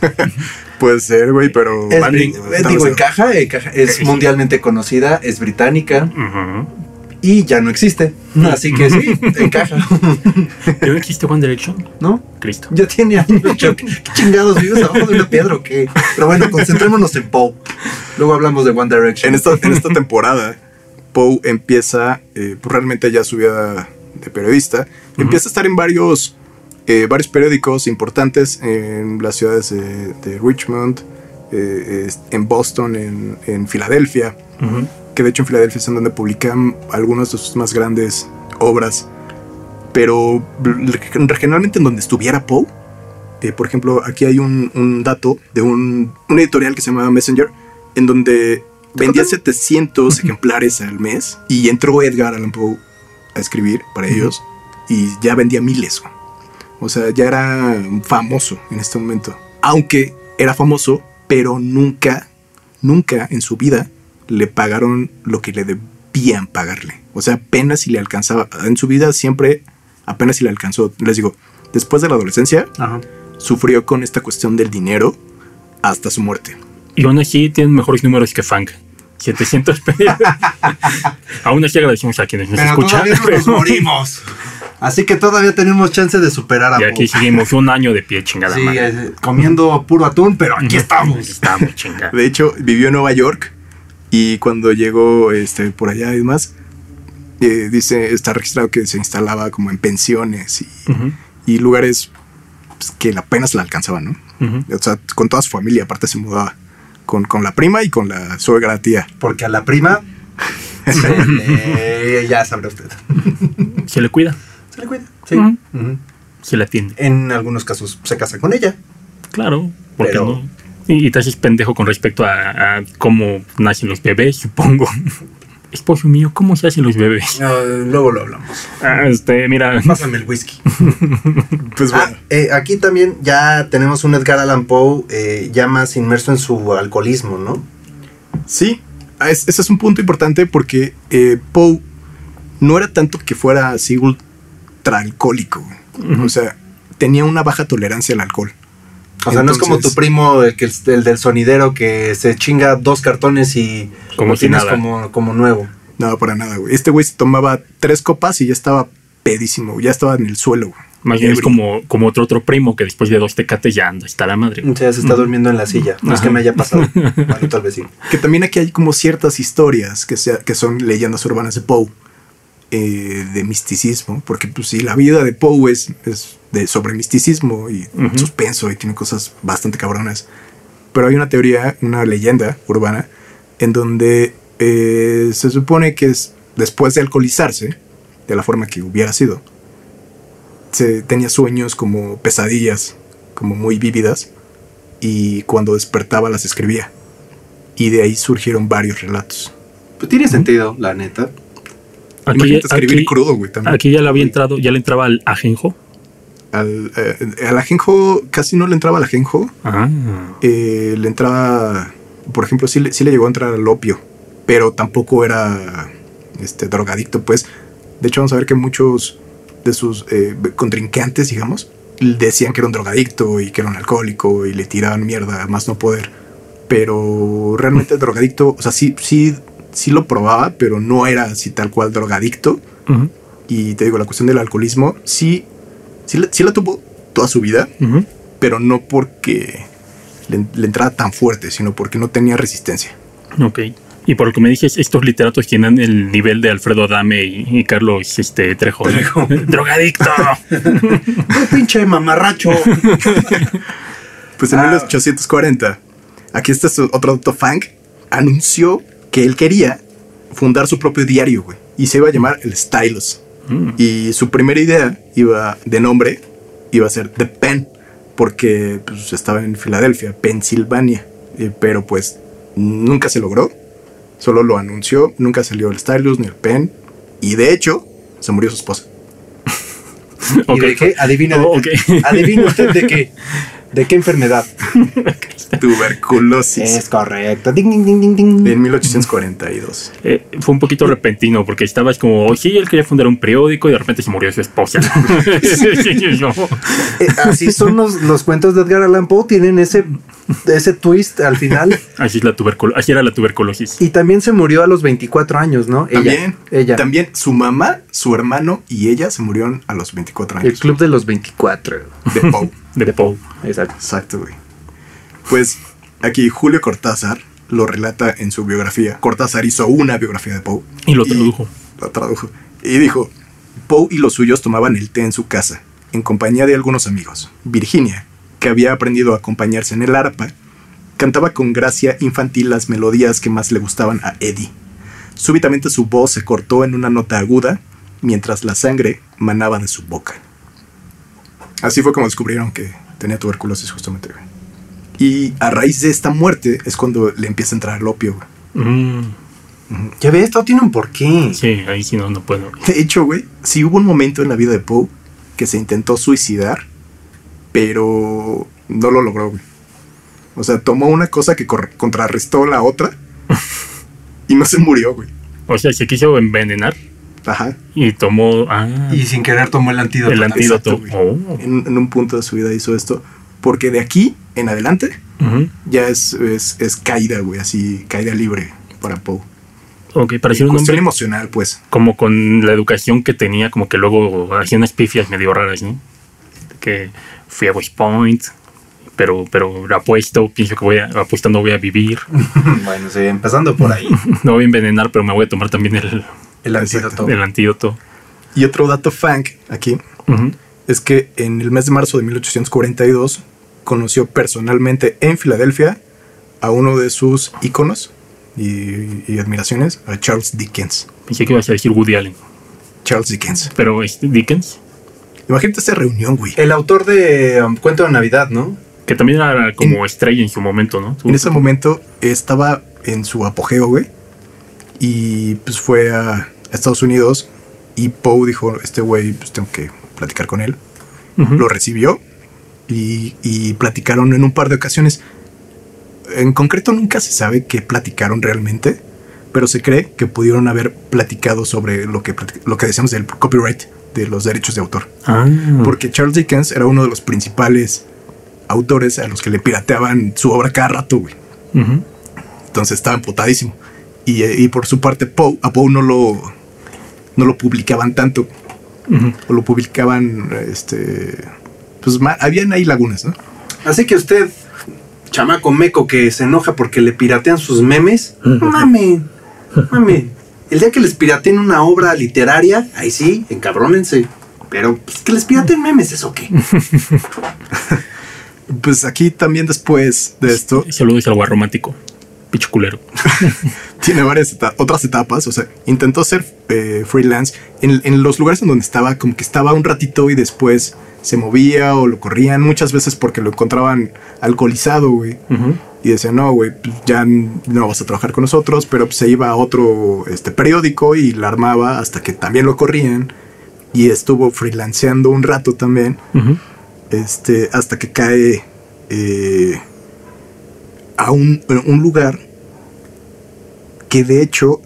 [LAUGHS] Puede ser, güey, pero. Es, digo, encaja, encaja, es mundialmente conocida, es británica Ujú. Y ya no existe. Así que sí, [LAUGHS] encaja. ¿Ya no existe One Direction? ¿No? Cristo. Ya tiene años. [LAUGHS] ¿Qué chingados vives abajo de una piedra o qué? Pero bueno, concentrémonos en Poe. Luego hablamos de One Direction. En esta, en esta temporada, Poe empieza, eh, pues realmente ya su vida de periodista, empieza a estar en varios, eh, varios periódicos importantes en las ciudades de, de Richmond, eh, en Boston, en, en Filadelfia, Ujú. Que de hecho en Filadelfia es en donde publican algunas de sus más grandes obras, pero generalmente en donde estuviera Poe. eh, por ejemplo, aquí hay un, un dato de un, un editorial que se llama Messenger, en donde vendía 700 [LAUGHS] ejemplares al mes y entró Edgar Allan Poe a escribir para ellos y ya vendía miles. O sea, ya era famoso en este momento. Aunque era famoso, pero nunca, nunca en su vida le pagaron lo que le debían pagarle. O sea, apenas si le alcanzaba. En su vida siempre apenas si le alcanzó. Les digo, después de la adolescencia, Ajá. sufrió con esta cuestión del dinero hasta su muerte. Y aún así tienen mejores números que Funk. 700 pesos. aún así agradecemos a quienes nos Pero escuchan. todavía no nos morimos. Así que todavía tenemos chance de superar a Y aquí Poe. seguimos un año de pie, chingada Sí, madre. eh, comiendo puro atún, pero aquí estamos. Estamos, chingada. De hecho, vivió en Nueva York y cuando llegó este, por allá y demás, eh, dice, está registrado que se instalaba como en pensiones y, Ujú, y lugares pues, que apenas la alcanzaban, ¿no? O sea, con toda su familia, aparte se mudaba con, con la prima y con la suegra tía. Porque a la prima. [LAUGHS] se le- ya sabrá usted. Se le cuida, Se le cuida. Sí. Ujú. se le atiende. En algunos casos se casa con ella. Claro, porque Pero- no. Te haces pendejo con respecto a, a cómo nacen los bebés, supongo. [LAUGHS] Esposo mío, ¿cómo se hacen los bebés? luego lo hablamos. Ah, este, mira. Pásame el whisky. [LAUGHS] Pues Ah, bueno, eh, aquí también ya tenemos un Edgar Allan Poe eh, ya más inmerso en su alcoholismo, ¿no? sí, ah, es- ese es un punto importante porque eh, Poe no era tanto que fuera así ultra alcohólico. O sea, tenía una baja tolerancia al alcohol. O sea, no es como tu primo, el, que, el del sonidero, que se chinga dos cartones y Como lo si tienes nada. como, como nuevo. No, para nada, güey. Este güey se tomaba tres copas y ya estaba pedísimo, ya estaba en el suelo. güey. Más bien es como, como otro otro primo que después de dos tecates ya anda, está la madre. O sea, se está durmiendo en la silla. No es que me haya pasado. Maldito al vecino. Que también aquí hay como ciertas historias que, sea, que son leyendas urbanas de Poe, eh, de misticismo, porque pues sí, la vida de Poe es, es de, sobre misticismo y suspenso y tiene cosas bastante cabronas. Pero hay una teoría, una leyenda urbana, en donde eh, se supone que es después de alcoholizarse, de la forma que hubiera sido, se tenía sueños como pesadillas, como muy vívidas, y cuando despertaba las escribía. Y de ahí surgieron varios relatos. Pues tiene sentido, la neta. Aquí, Imagínate escribir aquí- crudo, güey, también. aquí ya le había entrado, ya le entraba al ajenjo. Al, eh, al ajenjo, casi no le entraba al ajenjo. Ah, eh, le entraba, por ejemplo, sí, le- sí le llegó a entrar al opio, pero tampoco era este, drogadicto, pues. De hecho, vamos a ver que muchos de sus eh, contrincantes, digamos, decían que era un drogadicto y que era un alcohólico y le tiraban mierda más no poder. Pero realmente el drogadicto, o sea, sí, sí, sí lo probaba, pero no era así tal cual drogadicto. Y te digo, la cuestión del alcoholismo, sí, sí, la- sí la tuvo toda su vida, pero no porque le, le entrara tan fuerte, sino porque no tenía resistencia. Ok. Y por lo que me dices, estos literatos tienen el nivel de Alfredo Adame y, y Carlos este, Trejo. Trejo. [LAUGHS] ¡Drogadicto! [LAUGHS] ¡Qué pinche mamarracho! [LAUGHS] Pues en Ah. 1840, aquí está su otro dato Fang, anunció que él quería fundar su propio diario, güey. Y se iba a llamar el Stylus. Mm. Y su primera idea iba de nombre, iba a ser The Pen, porque pues, estaba en Filadelfia, Pensilvania. Eh, pero pues nunca se logró. Solo lo anunció, nunca salió el Stylus ni el Pen. Y de hecho, se murió su esposa. [LAUGHS] ¿Y Ok. de qué? Adivina. Oh. Adivina usted de qué. ¿De qué enfermedad? [LAUGHS] Tuberculosis. Es correcto. Ding, ding, ding, ding, ding. En 1842. Eh, fue un poquito repentino porque estabas como, "Oh, sí, él quería fundar un periódico y de repente se murió su esposa. [LAUGHS] [LAUGHS] Eh, así son los, los cuentos de Edgar Allan Poe. Tienen ese, ese twist al final. así, es la tuberculo- así era la tuberculosis. Y también se murió a los 24 años, ¿no? También, Ella. también su mamá, su hermano y ella se murieron a los 24 El años. club de los 24. De Poe. De Poe. Exacto. Exacto, güey. Pues aquí Julio Cortázar lo relata en su biografía. Cortázar hizo una biografía de Poe. Y lo tradujo. Lo tradujo. Y dijo, Poe y los suyos tomaban el té en su casa, en compañía de algunos amigos. Virginia, que había aprendido a acompañarse en el arpa, cantaba con gracia infantil las melodías que más le gustaban a Eddie. Súbitamente su voz se cortó en una nota aguda, mientras la sangre manaba de su boca. Así fue como descubrieron que tenía tuberculosis justamente. Y a raíz de esta muerte es cuando le empieza a entrar el opio. güey. Mm, Ya ves, todo tiene un porqué. sí, ahí sí no, no puedo. De hecho, güey, sí hubo un momento en la vida de Poe que se intentó suicidar, pero no lo logró, güey. O sea, tomó una cosa que contrarrestó la otra [LAUGHS] y no se murió, güey. O sea, se quiso envenenar Ajá. y tomó ah, Y sin querer tomó el antídoto. el antídoto. Exacto, güey. Oh. En, en un punto de su vida hizo esto, porque de aquí en adelante ya es, es, es caída, güey, así, caída libre para Poe. Ok, para ser un Cuestión hombre emocional, pues. como con la educación que tenía, como que luego hacía unas pifias medio raras, ¿no? Que fui a West Point, pero, pero apuesto, pienso que voy a, apuestando voy a vivir. [LAUGHS] bueno, sí, empezando por ahí. [LAUGHS] No voy a envenenar, pero me voy a tomar también el, El antídoto. el antídoto. Y otro dato funk aquí es que en el mes de marzo de 1842 conoció personalmente en Filadelfia a uno de sus íconos y, y admiraciones, a Charles Dickens. Pensé que ibas a decir Woody Allen, Charles Dickens. pero es Dickens, Imagínate esta reunión, güey. El autor de um, Cuento de Navidad, ¿no? que también era como estrella en su momento, ¿no? En ese momento estaba en su apogeo, güey. Y pues fue a Estados Unidos y Poe dijo, este güey, pues tengo que platicar con él. Lo recibió y, y platicaron en un par de ocasiones. En concreto nunca se sabe qué platicaron realmente, pero se cree que pudieron haber platicado sobre lo que, lo que decíamos del copyright, de los derechos de autor. Ah, Porque Charles Dickens era uno de los principales autores a los que le pirateaban su obra cada rato, güey. Entonces estaba emputadísimo. Y, eh, y por su parte, Poe, a Poe no lo, no lo publicaban tanto. O lo publicaban, este... Pues habían ahí lagunas, ¿no? Así que usted, chamaco meco que se enoja porque le piratean sus memes, mame, mame. El día que les pirateen una obra literaria, ahí sí, encabrónense. Pero pues, que les pirateen memes, ¿eso qué? [LAUGHS] Pues aquí también después de esto Se lo dice algo romántico. Picho culero. [LAUGHS] tiene varias eta- otras etapas. O sea, intentó ser eh, freelance en, en los lugares en donde estaba, como que estaba un ratito y después se movía o lo corrían muchas veces porque lo encontraban alcoholizado, güey. Y decía, no, güey, pues ya no vas a trabajar con nosotros, pero pues, se iba a otro este, periódico y la armaba hasta que también lo corrían. Y estuvo freelanceando un rato también. Este, hasta que cae eh, a un, un lugar que de hecho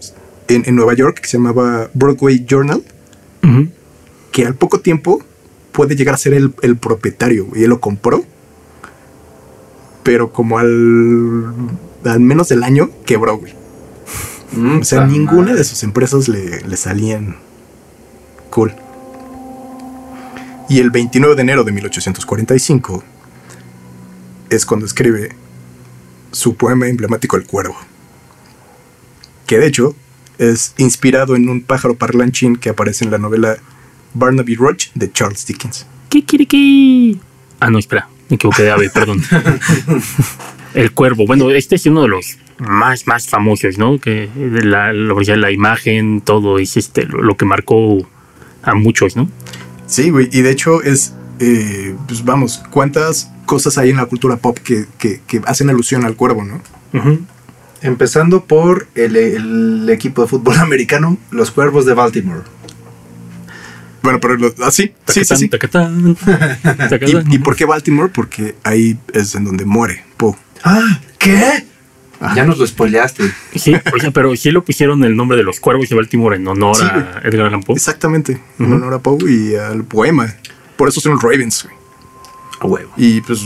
en, en Nueva York que se llamaba Broadway Journal, que al poco tiempo puede llegar a ser el, el propietario y él lo compró, pero como al, al menos del año quebró, güey. O sea, ninguna madre. de sus empresas le, le salían cool. Y el 29 de enero de 1845 es cuando escribe su poema emblemático El Cuervo. Que de hecho es inspirado en un pájaro parlanchín que aparece en la novela Barnaby Roach de Charles Dickens. Kikiriki. Ah, no, espera, me equivoqué de ave, perdón. [LAUGHS] el cuervo. Bueno, este es uno de los más, más famosos, ¿no? Que la, la, la imagen, todo es este, lo, lo, que marcó a muchos, ¿no? Sí, güey, y de hecho es, eh, pues vamos, ¿cuántas cosas hay en la cultura pop que, que, que hacen alusión al cuervo, ¿no? Uh -huh. Empezando por el, el, equipo de fútbol [LAUGHS] americano, los Cuervos de Baltimore. Bueno, pero lo, así, ah, sí. [LAUGHS] ¿Y, ¿Y, por qué Baltimore? Porque ahí es en donde muere Poe. Ah, ¿qué? Ajá. Ya nos lo spoileaste. Sí, oye, pero sí lo pusieron el nombre de los Cuervos de Baltimore en honor sí, a Edgar Allan Poe. Exactamente, uh -huh. en honor a Poe y al poema. Por eso son los Ravens, güey. A huevo. Y pues,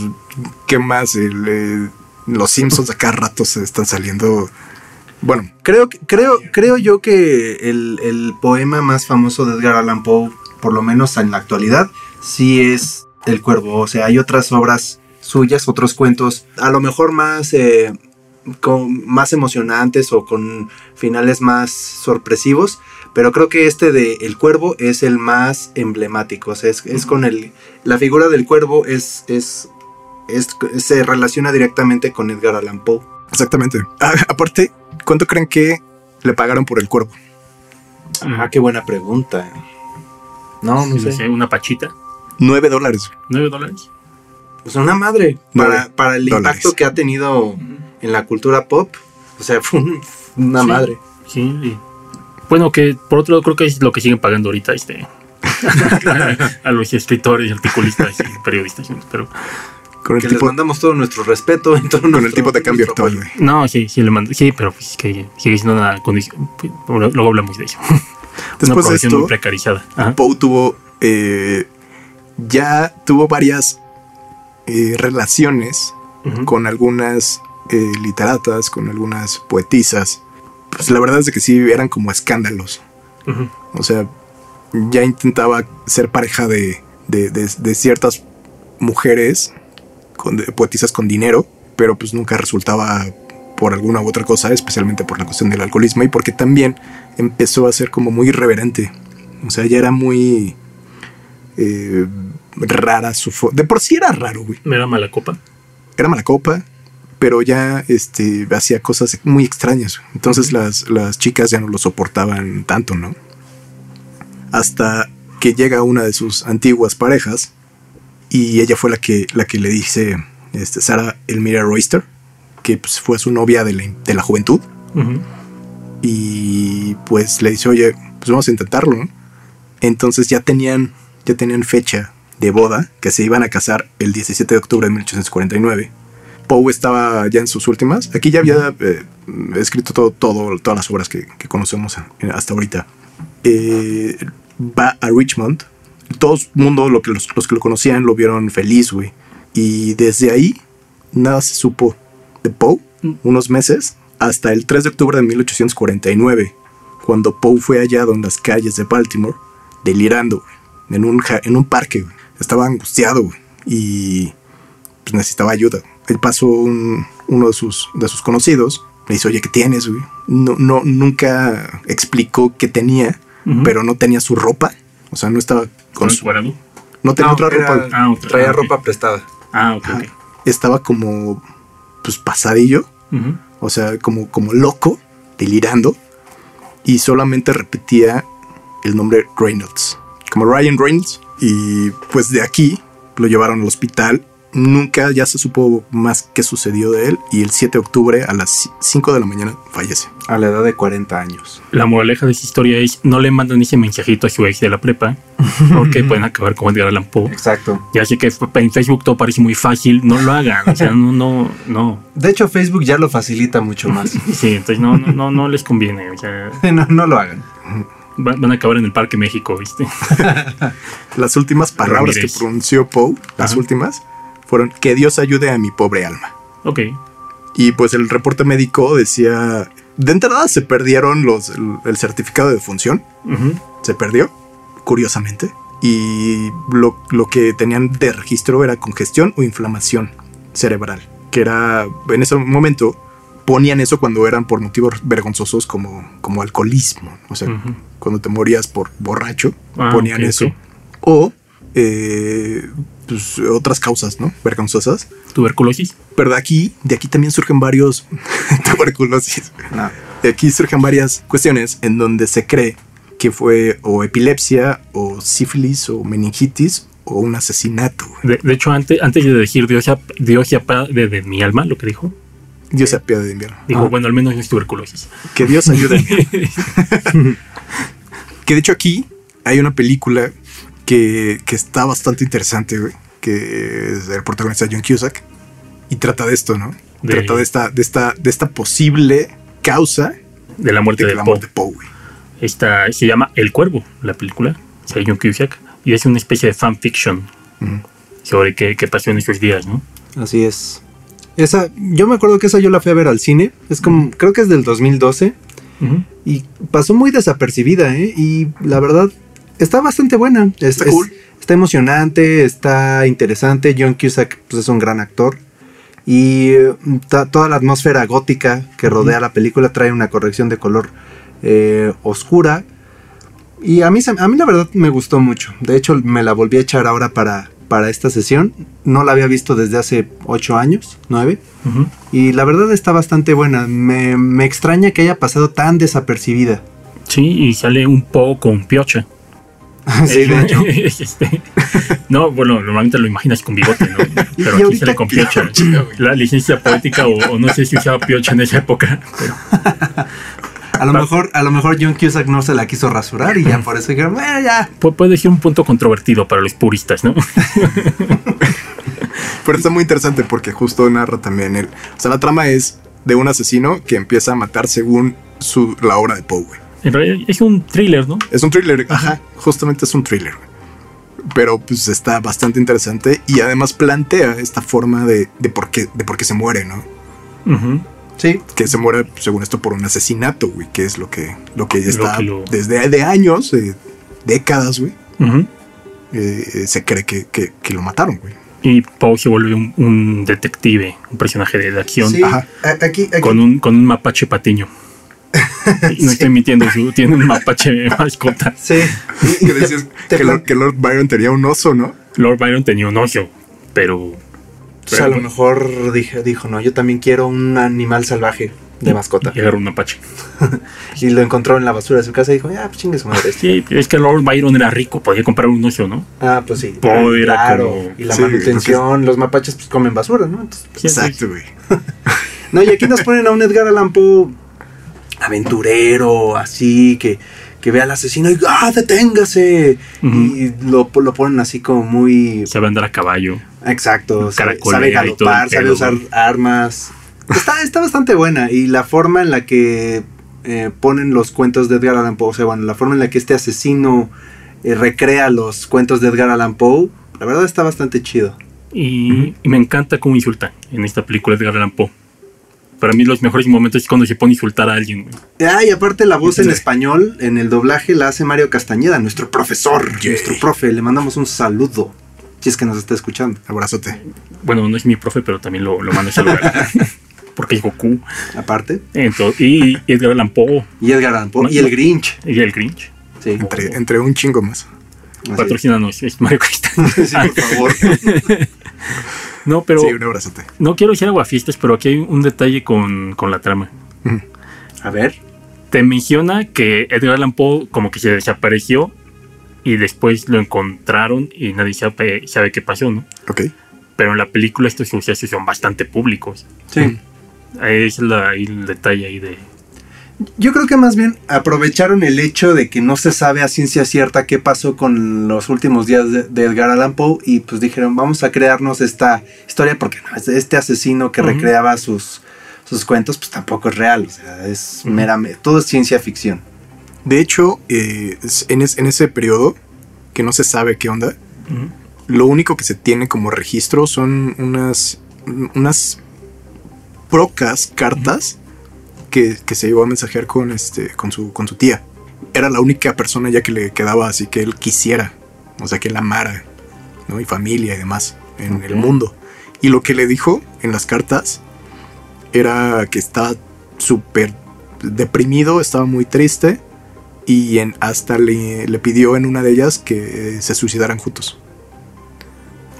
¿qué más? El, eh, los Simpsons a cada rato se están saliendo. Bueno, creo, creo, creo yo que el, el, poema más famoso de Edgar Allan Poe, por lo menos en la actualidad, sí es El Cuervo. O sea, hay otras obras suyas, otros cuentos, a lo mejor más, eh, con, más emocionantes o con finales más sorpresivos, pero creo que este de El Cuervo es el más emblemático. O sea, es, es con el. La figura del cuervo es, es es, se relaciona directamente con Edgar Allan Poe. Exactamente. Ah, aparte, ¿cuánto creen que le pagaron por el cuervo? Ah, qué buena pregunta. No, no sé. Una pachita. Nueve dólares. Nueve dólares. Pues una madre. Para, para, el dólares. impacto que ha tenido en la cultura pop. O sea, fue un, una sí, madre. Sí. Bueno, que por otro lado creo que es lo que siguen pagando ahorita este [LAUGHS] [LAUGHS] a los escritores, articulistas y periodistas. Pero con el que tipo, les mandamos todo nuestro respeto y todo con nuestro, el tipo de cambio actual. Güey. No, sí, sí le mando, sí, pero pues que sigue siendo una condición. Luego hablamos de eso. [LAUGHS] Después de esto, muy precarizada. Poe tuvo eh, ya tuvo varias eh, relaciones uh -huh. con algunas eh, literatas, con algunas poetisas. Pues la verdad es que sí eran como escándalos. Uh -huh. O sea, ya intentaba ser pareja de, de, de, de ciertas mujeres con, poetisas con dinero, pero pues nunca resultaba por alguna u otra cosa, especialmente por la cuestión del alcoholismo y porque también empezó a ser como muy irreverente. O sea, ya era muy eh, rara su De por sí era raro, güey. Era mala copa. Era mala copa, pero ya este, hacía cosas muy extrañas. Entonces las, las chicas ya no lo soportaban tanto, ¿no? Hasta que llega una de sus antiguas parejas, y ella fue la que, la que le dice este, Sara Elmira Royster, que pues, fue su novia de la, de la juventud. Uh -huh. Y pues le dice, oye, pues vamos a intentarlo. ¿no? Entonces ya tenían, ya tenían fecha de boda, que se iban a casar el 17 de octubre de 1849. Poe estaba ya en sus últimas. Aquí ya había eh, escrito todo, todo, todas las obras que, que conocemos hasta ahorita. Eh, va a Richmond todo el mundo, lo que los, los, que lo conocían, lo vieron feliz, güey. Y desde ahí, nada se supo de Poe, mm. unos meses, hasta el 3 de octubre de 1849, cuando Poe fue hallado en las calles de Baltimore, delirando, güey, en un, en un parque, güey. Estaba angustiado, güey, y pues, necesitaba ayuda. Él pasó un, uno de sus, de sus conocidos, le dice, oye, ¿qué tienes, güey? No, no, nunca explicó qué tenía, uh -huh. pero no tenía su ropa. O sea, no estaba con su No tenía no, otra ropa. Ah, otra. Traía ah, okay. ropa prestada. Ah, ok. okay. Estaba como, pues, pasadillo. Uh -huh. O sea, como, como loco, delirando. Y solamente repetía el nombre Reynolds. Como Ryan Reynolds. Y pues de aquí lo llevaron al hospital nunca ya se supo más qué sucedió de él y el 7 de octubre a las 5 de la mañana fallece. A la edad de 40 años. La moraleja de esa historia es no le mandan ese mensajito a su ex de la prepa porque [LAUGHS] pueden acabar como Edgar Allan Poe. Exacto. Ya sé que en Facebook todo parece muy fácil, no lo hagan, o sea, no, no, no. De hecho Facebook ya lo facilita mucho más. [LAUGHS] sí, entonces no, no, no, no les conviene, o sea, no, no lo hagan. Van a acabar en el Parque México, ¿viste? [LAUGHS] las últimas palabras Ramírez. que pronunció Poe, las Ajá. últimas, fueron que Dios ayude a mi pobre alma. Ok. Y pues el reporte médico decía, de entrada se perdieron los, el, el certificado de función, uh -huh. se perdió, curiosamente, y lo, lo, que tenían de registro era congestión o inflamación cerebral, que era, en ese momento, ponían eso cuando eran por motivos vergonzosos como, como alcoholismo. O sea, cuando te morías por borracho, Ah, ponían eso. O eh, pues, otras causas, ¿no? Vergonzosas. Tuberculosis. Pero de aquí, de aquí también surgen varios [LAUGHS] tuberculosis. No. De aquí surgen varias cuestiones en donde se cree que fue o epilepsia o sífilis o meningitis o un asesinato. De, de hecho, antes, antes de decir Dios, Dios de, de mi alma, lo que dijo, Dios se apiade de invierno. dijo, Ah. bueno, al menos no es tuberculosis. Que Dios ayude. [LAUGHS] que de hecho aquí hay una película que, que está bastante interesante, güey. Que es del protagonista John Cusack. Y trata de esto, ¿no? De- Trata de esta, de esta, de esta posible causa de la muerte de de la Poe. muerte. Esta se llama El Cuervo, la película, de John Cusack, y es una especie de fanfiction Ujú. sobre qué, qué pasó en esos días, ¿no? Así es. Esa, yo me acuerdo que esa yo la fui a ver al cine. Es como, creo que es del 2012. Ujú. Y pasó muy desapercibida, ¿eh? Y la verdad, está bastante buena. Es- Está es- cool. Está emocionante, está interesante. John Cusack pues, es un gran actor. Y ta- toda la atmósfera gótica que rodea la película trae una corrección de color eh, oscura. Y a mí, a mí la verdad me gustó mucho. De hecho, me la volví a echar ahora para, para esta sesión. No la había visto desde hace 8 años, 9. Ujú. Y la verdad está bastante buena. Me, me extraña que haya pasado tan desapercibida. Sí, y sale un Poe con piocha. [LAUGHS] sí, de hecho. [LAUGHS] Este, no, bueno, normalmente lo imaginas con bigote, ¿no? [LAUGHS] Pero aquí sale con piocha. La licencia poética, o, o no sé si usaba piocha en esa época. pero- A lo mejor, a lo mejor John Cusack no se la quiso rasurar y ya por eso dijeron, "Bueno, ya. pu- puede ser un punto controvertido para los puristas, ¿no? Pero está muy interesante porque justo narra también él. O sea, la trama es de un asesino que empieza a matar según su, la obra de Poe. En realidad es un thriller, ¿no? Es un thriller, ajá, justamente es un thriller. Pero pues está bastante interesante y además plantea esta forma de, de, por, qué, de por qué se muere, ¿no? Sí, Que se muere, según esto, por un asesinato, güey, que es lo que, lo que ya está que lo- desde de años, de décadas, güey. Eh, eh, se cree que, que- que lo mataron, güey. Y Poe se vuelve un, un detective, un personaje de, acción sí. Ajá. Aquí, aquí- con un, con un mapache patiño. [LAUGHS] No estoy mintiendo, su- tiene un mapache mascota. Sí. Que decías [LAUGHS] te que, Lord, que Lord Byron tenía un oso, ¿no? Lord Byron tenía un oso, pero. pues, a lo mejor dije, dijo, no, yo también quiero un animal salvaje de mascota. Y agarró un mapache. [LAUGHS] Y lo encontró en la basura de su casa y dijo, ya, pues chingue su madre. este". Sí, es que Lord Byron era rico, podía comprar un oso, ¿no? Ah, pues sí. Poe era claro. como- Y la Sí, manutención, los mapaches pues comen basura, ¿no? Entonces, Sí, Exacto, güey. No, y aquí nos ponen a un Edgar Allan Poe aventurero, así, que, que ve al asesino y ¡ah, deténgase! Y lo, lo ponen así como muy... Sabe andar a caballo. Exacto, sabe, galopar, sabe pedo, usar armas. Está, está bastante buena y la forma en la que eh, ponen los cuentos de Edgar Allan Poe, o sea, bueno, la forma en la que este asesino eh, recrea los cuentos de Edgar Allan Poe, la verdad está bastante chido. Y, y me encanta cómo insulta en esta película Edgar Allan Poe. Para mí los mejores momentos es cuando se pone a insultar a alguien. güey. Ah, y aparte la voz en Sí. español, en el doblaje, la hace Mario Castañeda, nuestro profesor, nuestro profe. Le mandamos un saludo, si es que nos está escuchando. Abrazote. Bueno, no es mi profe, pero también lo, lo mando a saludar. [LAUGHS] Porque es Goku. Aparte. Entonces, y Edgar Allan Poe Y Edgar Allan Poe. Y el Grinch. y el Grinch. Sí, Entre, entre un chingo más. Patrocínanos, es Mario Castañeda. [LAUGHS] Sí, por favor. [LAUGHS] No, pero sí, un abrazote. no quiero decir aguafiestas, pero aquí hay un detalle con, con la trama. A ver. Te menciona que Edgar Allan Poe como que se desapareció y después lo encontraron y nadie sabe, sabe qué pasó, ¿no? Ok. Pero en la película estos sucesos son bastante públicos. Sí. Es la, ahí el detalle ahí de... Yo creo que más bien aprovecharon el hecho de que no se sabe a ciencia cierta qué pasó con los últimos días de, de Edgar Allan Poe y pues dijeron vamos a crearnos esta historia porque no, es- este asesino que recreaba sus, sus cuentos pues tampoco es real, o sea, es meramente, todo es ciencia ficción. De hecho, eh, en, es- en ese periodo, que no se sabe qué onda, lo único que se tiene como registro son unas, unas procas, cartas, que, que se llevó a mensajear con, este, con, su, con su tía. Era la única persona ya que le quedaba así que él quisiera, o sea, que él amara, ¿no? Y familia y demás en el mundo. Y lo que le dijo en las cartas era que estaba súper deprimido, estaba muy triste y en, hasta le, le pidió en una de ellas que se suicidaran juntos.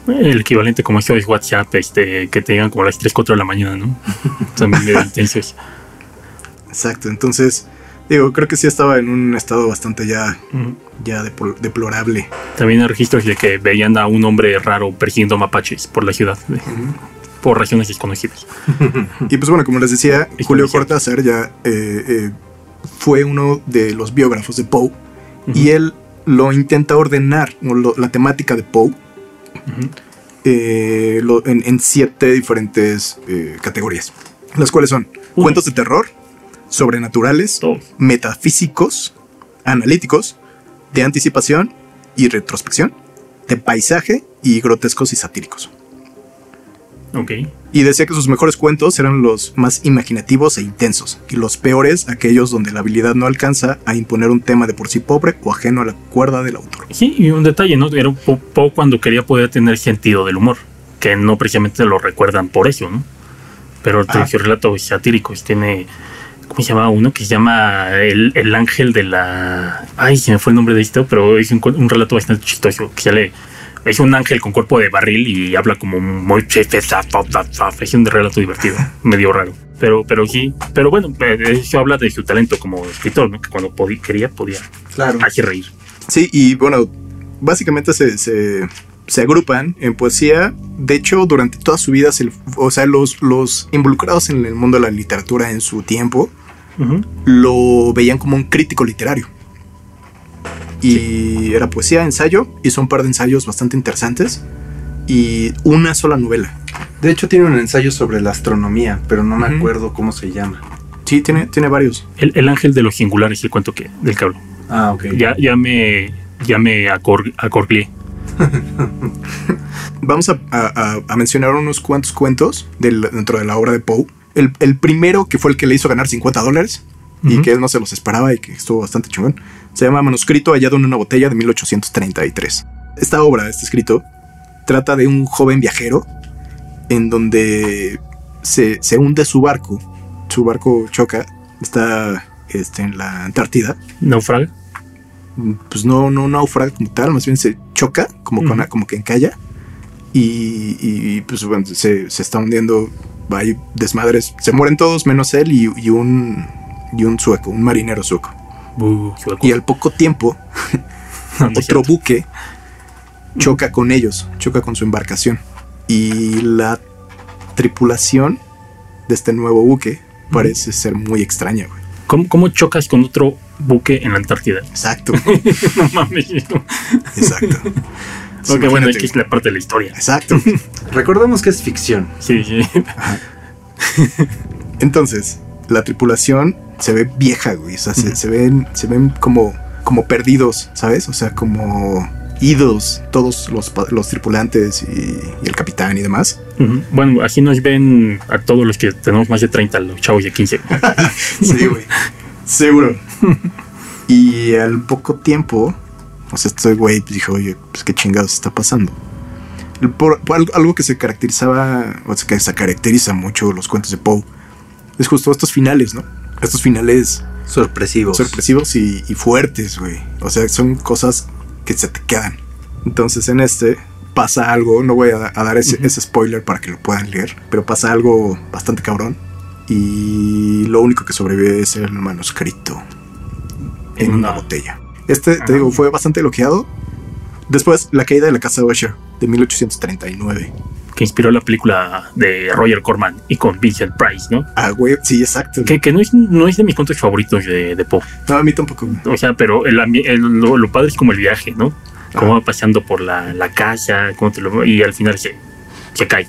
El equivalente como esto es WhatsApp, este, que te digan como a las 3, 4 de la mañana, ¿no? [LAUGHS] También medio intensos. Exacto, entonces, digo, creo que sí estaba en un estado bastante ya, ya depl- deplorable. También hay registros de que veían a un hombre raro persiguiendo mapaches por la ciudad, por regiones desconocidas. [LAUGHS] Y pues bueno, como les decía, [LAUGHS] Julio. Cortázar ya eh, eh, fue uno de los biógrafos de Poe y él lo intenta ordenar, lo- la temática de Poe, eh, en, en siete diferentes eh, categorías, las cuales son cuentos de terror, sobrenaturales, metafísicos, analíticos, de anticipación y retrospección, de paisaje y grotescos y satíricos. Ok. Y decía que sus mejores cuentos eran los más imaginativos e intensos, y los peores aquellos donde la habilidad no alcanza a imponer un tema de por sí pobre o ajeno a la cuerda del autor. Sí, y un detalle, ¿no? Era Poe cuando quería poder tener sentido del humor, que no precisamente lo recuerdan por eso, ¿no? Pero Ah. sus relatos satíricos tiene, ¿cómo se llama uno? Que se llama El, el Ángel de la... Ay, se me fue el nombre de esto, pero es un, un relato bastante chistoso, que sale... Es un ángel con cuerpo de barril y habla como muy... Es un relato divertido, [LAUGHS] medio raro. Pero, pero sí, pero bueno, eh, eso habla de su talento como escritor, ¿no? Que cuando podía, quería, podía Claro. hacer reír. Sí, y bueno, básicamente se, se, se agrupan en poesía. De hecho, durante toda su vida, se, o sea, los, los involucrados en el mundo de la literatura en su tiempo Lo veían como un crítico literario. Y era poesía, ensayo, hizo un par de ensayos bastante interesantes y una sola novela. De hecho, tiene un ensayo sobre la astronomía, pero no me acuerdo cómo se llama. Sí, tiene, tiene varios. El, el ángel de los singulares, el cuento que, del que hablo. Ah, ok. Ya, ya me, ya me acor, acorglé. [LAUGHS] Vamos a, a- a- a mencionar unos cuantos cuentos del- dentro de la obra de Poe. El, el primero, que fue el que le hizo ganar 50 dólares y que él no se los esperaba y que estuvo bastante chingón, se llama Manuscrito hallado en una botella de 1833. Esta obra, este escrito, trata de un joven viajero en donde se, se hunde su barco. Su barco choca, está este, en la Antártida. Naufraga. Pues no, no naufraga como tal, más bien se choca, como, con, como que encalla. Y, y, pues bueno, se, se está hundiendo. Hay desmadres. Se mueren todos menos él y, y un, y un sueco, un marinero sueco. Sueco. Y al poco tiempo, [LAUGHS] No, otro buque choca con ellos, choca con su embarcación. Y la tripulación de este nuevo buque parece ser muy extraña, güey. ¿Cómo, cómo chocas con otro buque en la Antártida? Exacto, [LAUGHS] no mames. exacto. [LAUGHS] Ok, bueno, es la parte de la historia. Exacto. [LAUGHS] Recordemos que es ficción. Sí, sí. Entonces, la tripulación se ve vieja, güey. O sea, se, Ujú. se ven, se ven como, como perdidos, ¿sabes? O sea, como idos todos los, los tripulantes y, y el capitán y demás. Bueno, así nos ven a todos los que tenemos más de 30, los chavos de 15. [LAUGHS] Sí, güey. Seguro. [LAUGHS] Y al poco tiempo, o sea, este güey dijo, oye, pues qué chingados está pasando. El- Por, por algo, que se caracterizaba, o sea, que se caracteriza mucho los cuentos de Poe, es justo estos finales, ¿no? Estos finales Sorpresivos. sorpresivos y, y fuertes, güey. O sea, son cosas que se te quedan. Entonces en este pasa algo, no voy a, a dar ese, spoiler para que lo puedan leer, pero pasa algo bastante cabrón. Y lo único que sobrevive es el manuscrito en En una una- botella. Este, Ajá. te digo, fue bastante elogiado. Después, La caída de la casa Usher, de 1839. que inspiró la película de Roger Corman y con Vincent Price, ¿no? Ah, güey, sí, exacto. Que, que no, es, no es de mis cuentos favoritos de, de Poe. No, a mí tampoco. O sea, pero el, el- lo, lo padre es como el viaje, ¿no? Cómo va paseando por la, la casa, cómo te lo- y al final se, se cae.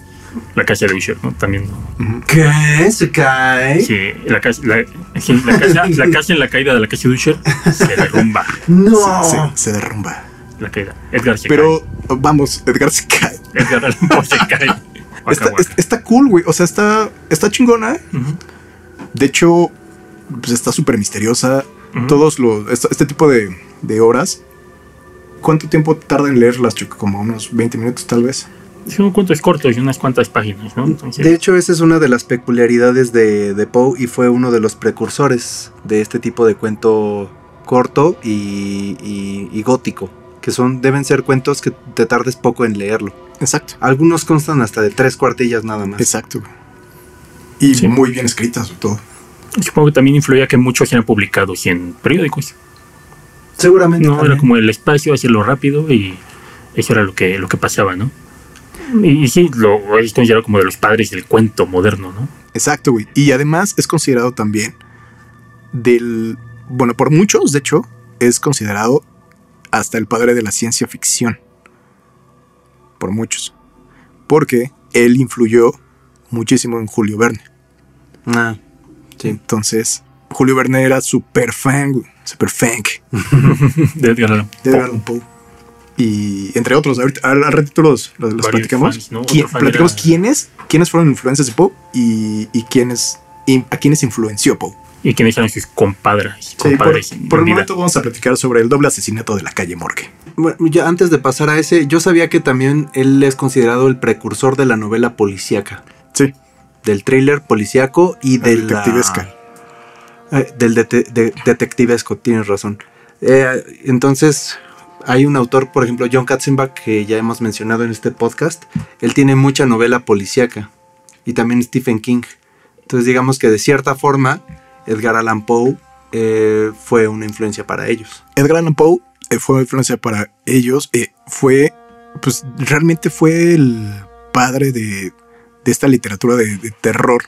La casa de Usher, ¿no? También. Ujú. ¿Qué? ¿Se cae? Sí, la casa, la, sí, la casa, la casa en la caída de la casa de Usher se derrumba. No. Se, se- se derrumba. La caída. Edgar se Pero, vamos, Edgar se cae. cae. Edgar Allan Poe se cae. [LAUGHS] Está, está cool, güey. O sea, está, está chingona. De hecho, pues está súper misteriosa. Todos los. Este, este tipo de, de obras. ¿Cuánto tiempo tarda en leerlas, Chuck? Como unos 20 minutos, tal vez. Son cuentos cortos y unas cuantas páginas, ¿no? Entonces, De hecho, esa es una de las peculiaridades de, de Poe y fue uno de los precursores de este tipo de cuento corto y, y- y gótico, que son deben ser cuentos que te tardes poco en leerlo. Exacto. Algunos constan hasta de tres cuartillas nada más. Exacto. Y Sí. muy bien escritas, sobre todo. supongo que también influía que muchos eran publicados en periódicos. Seguramente. No, era como el espacio, hacerlo rápido y eso era lo que, lo que pasaba, ¿no? Y, y sí, lo es considerado como de los padres del cuento moderno, ¿no? Exacto, güey. Y además es considerado también del. Bueno, por muchos, de hecho, es considerado hasta el padre de la ciencia ficción. Por muchos. Porque él influyó muchísimo en Julio Verne. Ah, sí. Entonces, Julio Verne era súper fan, güey. Súper fan [LAUGHS] De Edgar Allan de Poe. Y entre otros, ahorita al, al ratito los, los, los platicamos. fans, ¿no? ¿Quién- platicamos era- quiénes, quiénes fueron influencias de Poe y, y quiénes, y a quiénes influenció Poe. Y quienes eran sus compadres. Sí, por, por el momento vamos a platicar sobre el doble asesinato de la calle Morgue. Bueno, ya antes de pasar a ese, yo sabía que también él es considerado el precursor de la novela policíaca, Sí, del thriller policíaco y La de la-. Eh, del dete- de- detectivesco, tienes razón. Eh, entonces, hay un autor, por ejemplo, John Katzenbach, que ya hemos mencionado en este podcast. Él tiene mucha novela policíaca y también Stephen King. Entonces, digamos que de cierta forma, Edgar Allan Poe eh, fue una influencia para ellos. Edgar Allan Poe eh, fue influencia para ellos. eh, fue, pues realmente fue el padre de, de esta literatura de, de terror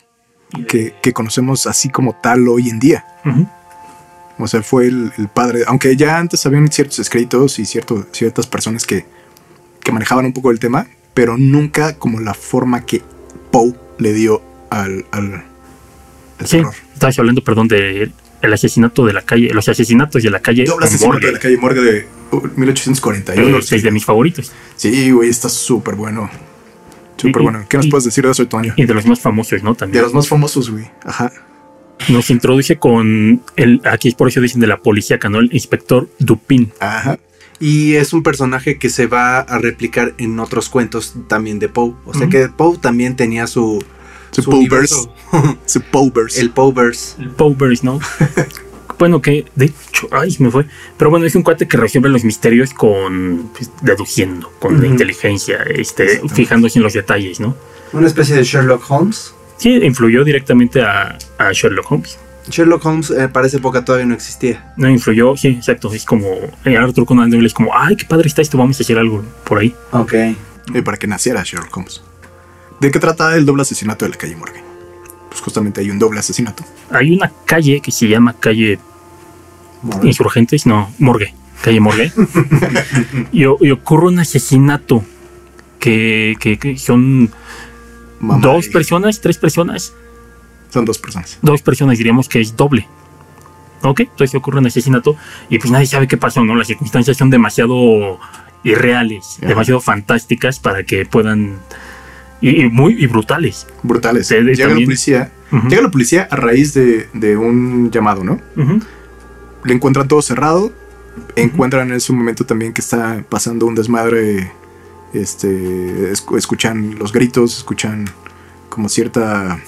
que, que conocemos así como tal hoy en día. Ujú. O sea, fue el, el padre, aunque ya antes habían ciertos escritos y cierto, ciertas personas que, que manejaban un poco el tema, pero nunca como la forma que Poe le dio al, al, al Sí, terror. estabas hablando, perdón, de el asesinato de la calle, los asesinatos de la calle Doble asesinato Morgue. de la calle Morgue de uh, 1841. Eh, seis de mis favoritos. Sí, güey, está súper bueno. Súper bueno. ¿Qué nos y- puedes decir de eso, Toño? Y de los más famosos, ¿no? De También. los más famosos, güey. Ajá. Nos introduce con el, aquí por eso dicen de la policía, ¿no? El inspector Dupin. Ajá. Y es un personaje que se va a replicar en otros cuentos también de Poe. O sea que Poe también tenía su, Su su Poeverse. Su Poeverse. el Poeverse. El Powers, ¿no? [LAUGHS] bueno, que de hecho, ay, se me fue. Pero bueno, es un cuate que resuelve los misterios con pues, deduciendo, con la inteligencia, este, fijándose en los detalles, ¿no? Una especie de Sherlock Holmes. Sí, influyó directamente a, a Sherlock Holmes. Sherlock Holmes eh, para esa época todavía no existía. No influyó, sí, exacto. Es como eh, Arthur Conan Doyle es como, ay, qué padre está esto, vamos a hacer algo por ahí. Ok. Y para que naciera Sherlock Holmes. ¿De qué trata el doble asesinato de la calle Morgue? Pues justamente hay un doble asesinato. Hay una calle que se llama calle Insurgentes, no, Morgue, calle Morgue. [LAUGHS] y, ocurre un asesinato que, que- que son Mamá dos personas, tres personas, Son dos personas. dos personas diríamos que es doble. ¿Ok? Entonces ocurre un asesinato y pues nadie sabe qué pasó, ¿no? Las circunstancias son demasiado irreales, Ajá. demasiado fantásticas para que puedan... Y, y muy y brutales. Brutales. De- Llega la también- policía. Ujú. Llega la policía a raíz de, de un llamado, ¿no? Le encuentran todo cerrado. Encuentran en ese momento también que está pasando un desmadre. Este. escu- escuchan los gritos, escuchan como cierta.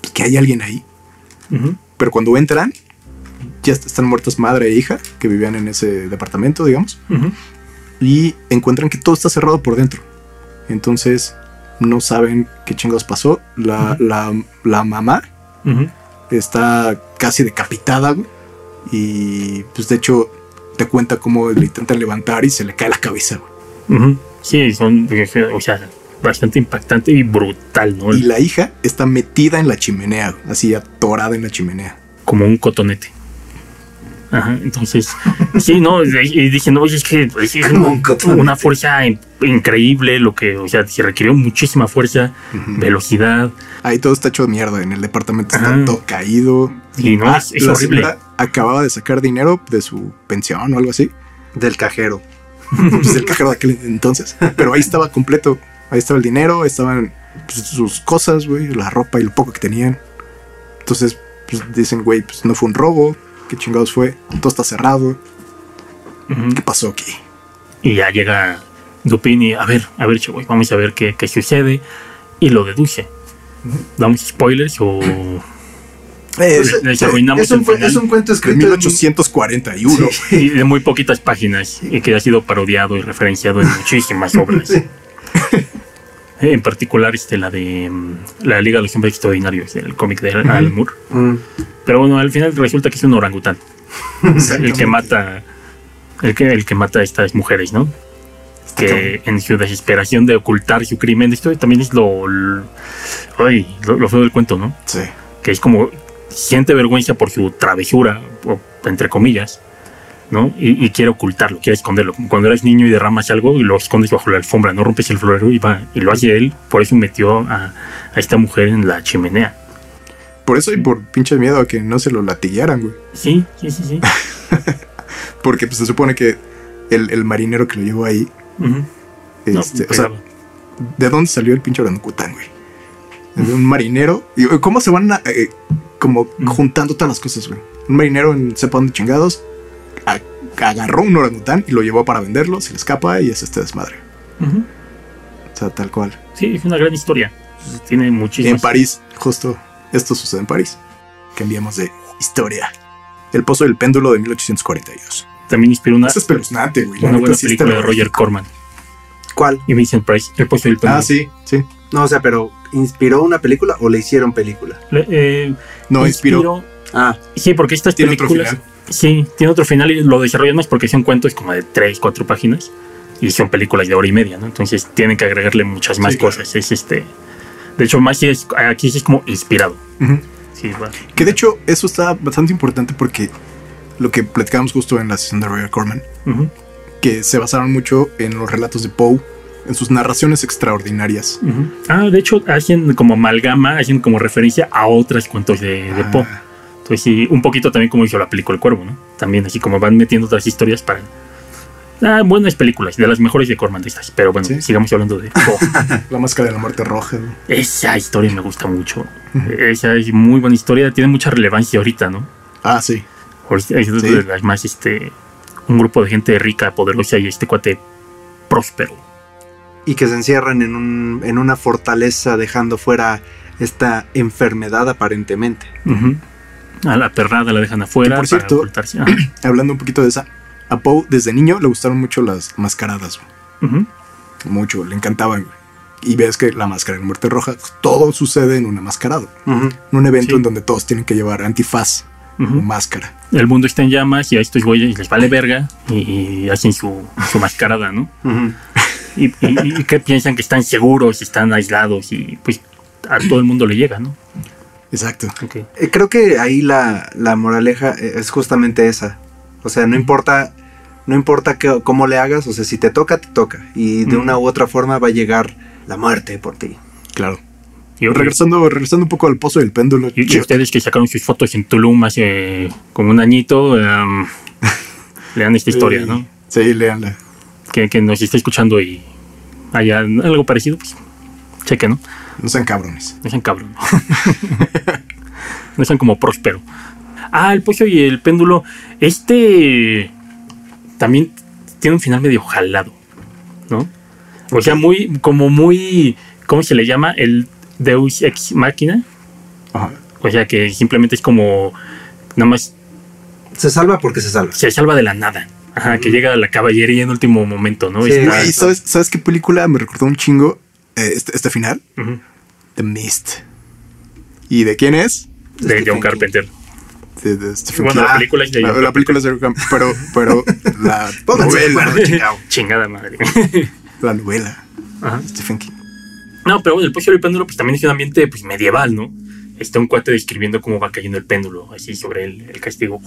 pues, que hay alguien ahí. Pero cuando entran, ya est- están muertas madre e hija que vivían en ese departamento, digamos. Y encuentran que todo está cerrado por dentro. Entonces no saben qué chingados pasó. La, la, la mamá está casi decapitada, güey. Y pues de hecho te cuenta cómo le intentan levantar y se le cae la cabeza, güey. Sí, son, o sea, bastante impactante y brutal, ¿no? Y la hija está metida en la chimenea, así atorada en la chimenea. Como un cotonete. Ajá, entonces, sí, no, y dije, no, oye, es que pues, es Como un- una fuerza in- increíble, lo que, o sea, se requirió muchísima fuerza, velocidad, Ahí todo está hecho de mierda. En el departamento está Ajá. todo caído. y no, Ah, es, es la horrible. señora acababa de sacar dinero de su pensión o algo así. Del cajero. [LAUGHS] pues el cajero de aquel entonces. Pero ahí estaba completo. Ahí estaba el dinero, estaban pues, sus cosas, güey, la ropa y lo poco que tenían. Entonces, pues dicen, güey, pues no fue un robo. ¿Qué chingados fue? Todo está cerrado. ¿Qué pasó aquí? Y ya llega Dupin y a ver, a ver, chavo, vamos a ver qué, qué sucede. Y lo deduce. ¿Damos spoilers o Eh, les, les arruinamos es, un, el cu- final? es un cuento de escrito en- 1841. Y de muy poquitas páginas y que ha sido parodiado y referenciado en muchísimas [LAUGHS] obras. Sí. En particular este, la de mm, La Liga de los Hombres Extraordinarios, el cómic de Alan Moore. Mm. Pero bueno, al final resulta que es un orangután. El que mata. El que, el que mata a estas mujeres, ¿no? Que en su desesperación de ocultar su crimen, esto también es lo. lo, lo feo del cuento, ¿no? Sí. que es como siente vergüenza por su travesura, o- entre comillas, ¿no? Y, y quiere ocultarlo, quiere esconderlo. Como cuando eres niño y derramas algo y lo escondes bajo la alfombra, no rompes el florero y va, y lo hace él, por eso metió a, a esta mujer en la chimenea. Por eso y por pinche miedo a que no se lo latiguearan, güey. Sí, sí, sí, sí. [LAUGHS] Porque pues, se supone que el, el marinero que lo llevó ahí, este, o sea, ¿de dónde salió el pinche orangután, güey? De un marinero. ¿Y cómo se van a, eh, como Mm. juntando todas las cosas, güey? Un marinero en sepa dónde chingados a- agarró un orangután y lo llevó para venderlo, se le escapa y es este desmadre. O sea, tal cual. Sí, es una gran historia. Tiene Y en muchísimas. París, justo esto sucede en París. Cambiamos de historia. El pozo del péndulo de 1842. También inspiró una, es espeluznante, güey. Una buena película de. Roger Corman ¿Cuál? y Vincent Price, El Pozo del Péndulo. Ah, sí, sí. No, o sea, pero ¿inspiró una película o le hicieron película? Le- eh, No, inspiró. Ah, Sí, porque estas Tiene otro películas. final. Sí, tiene otro final y lo desarrollan más porque son cuentos como de 3, 4 páginas y son películas de hora y media, ¿no? Entonces tienen que agregarle muchas más Sí, claro. cosas. Es este. De hecho, más es, aquí sí es como inspirado. Sí. Que de hecho, eso está bastante importante porque lo que platicamos justo en la sesión de Roger Corman, que se basaron mucho en los relatos de Poe, en sus narraciones extraordinarias. Ah, de hecho, hacen como amalgama, hacen como referencia a otros cuentos de, de Poe. Ah, Entonces, sí, un poquito también como hizo la película El Cuervo, ¿no? También así como van metiendo otras historias para. Ah, buenas películas, de las mejores de Corman de estas. Pero bueno, Sí. sigamos hablando de Poe. [LAUGHS] la máscara de la muerte roja. Esa historia me gusta mucho. Esa es muy buena historia, tiene mucha relevancia ahorita, ¿no? Ah, sí. Ahorita Es Sí. de las más, este, un grupo de gente rica, poderosa y este cuate próspero. Y que se encierran en, un, en una fortaleza dejando fuera esta enfermedad aparentemente. Ujú. A la perrada la dejan afuera Que, por cierto. [CLEARS THROAT] Hablando un poquito de esa, a Poe desde niño le gustaron mucho las mascaradas. Mucho, le encantaban. Y ves que la máscara de muerte roja, todo sucede en una mascarada. Ujú. En un evento Sí. en donde todos tienen que llevar antifaz Ujú. máscara. El mundo está en llamas y a estos güeyes les vale verga y, hacen su, su mascarada, ¿no? Ujú. Y, y- y que piensan que están seguros, están aislados y pues a todo el mundo le llega, ¿no? Exacto. Eh, Creo que ahí la, la moraleja eh, es justamente esa. O sea, no importa, no importa que- cómo le hagas, o sea, si te toca, te toca. Y de una u otra forma va a llegar la muerte por ti. Claro. Y, Regresando, regresando un poco al pozo del péndulo. y- ustedes que sacaron sus fotos en Tulum hace como un añito, em, [LAUGHS] lean esta historia, ¿no? Sí, léanla. que, que nos esté escuchando y haya algo parecido, pues cheque, ¿no? No sean cabrones. No sean cabrón. [LAUGHS] no sean como próspero. Ah, el pollo y el péndulo. Este también tiene un final medio jalado, ¿no? O sea, muy, como muy, ¿cómo se le llama? El Deus Ex Machina. Ajá. O sea, que simplemente es como, nada más Se salva porque se salva. se salva de la nada. Ajá, que llega a la caballería en último momento, ¿no? Sí, Está- Güey, ¿sabes, ¿Sabes qué película me recordó un chingo eh, este, este final? Ujú. The Mist. ¿Y de quién es? de Stephen John King. Carpenter. De, de Stephen Bueno, King. la película es de John la película es de John pero, pero [LAUGHS] la de novela. Chingada madre. [LAUGHS] La novela. Ajá. Stephen King. No, pero bueno, el pollo y el péndulo pues también es un ambiente pues medieval, ¿no? Está un cuate describiendo cómo va cayendo el péndulo, así sobre el, el castigo.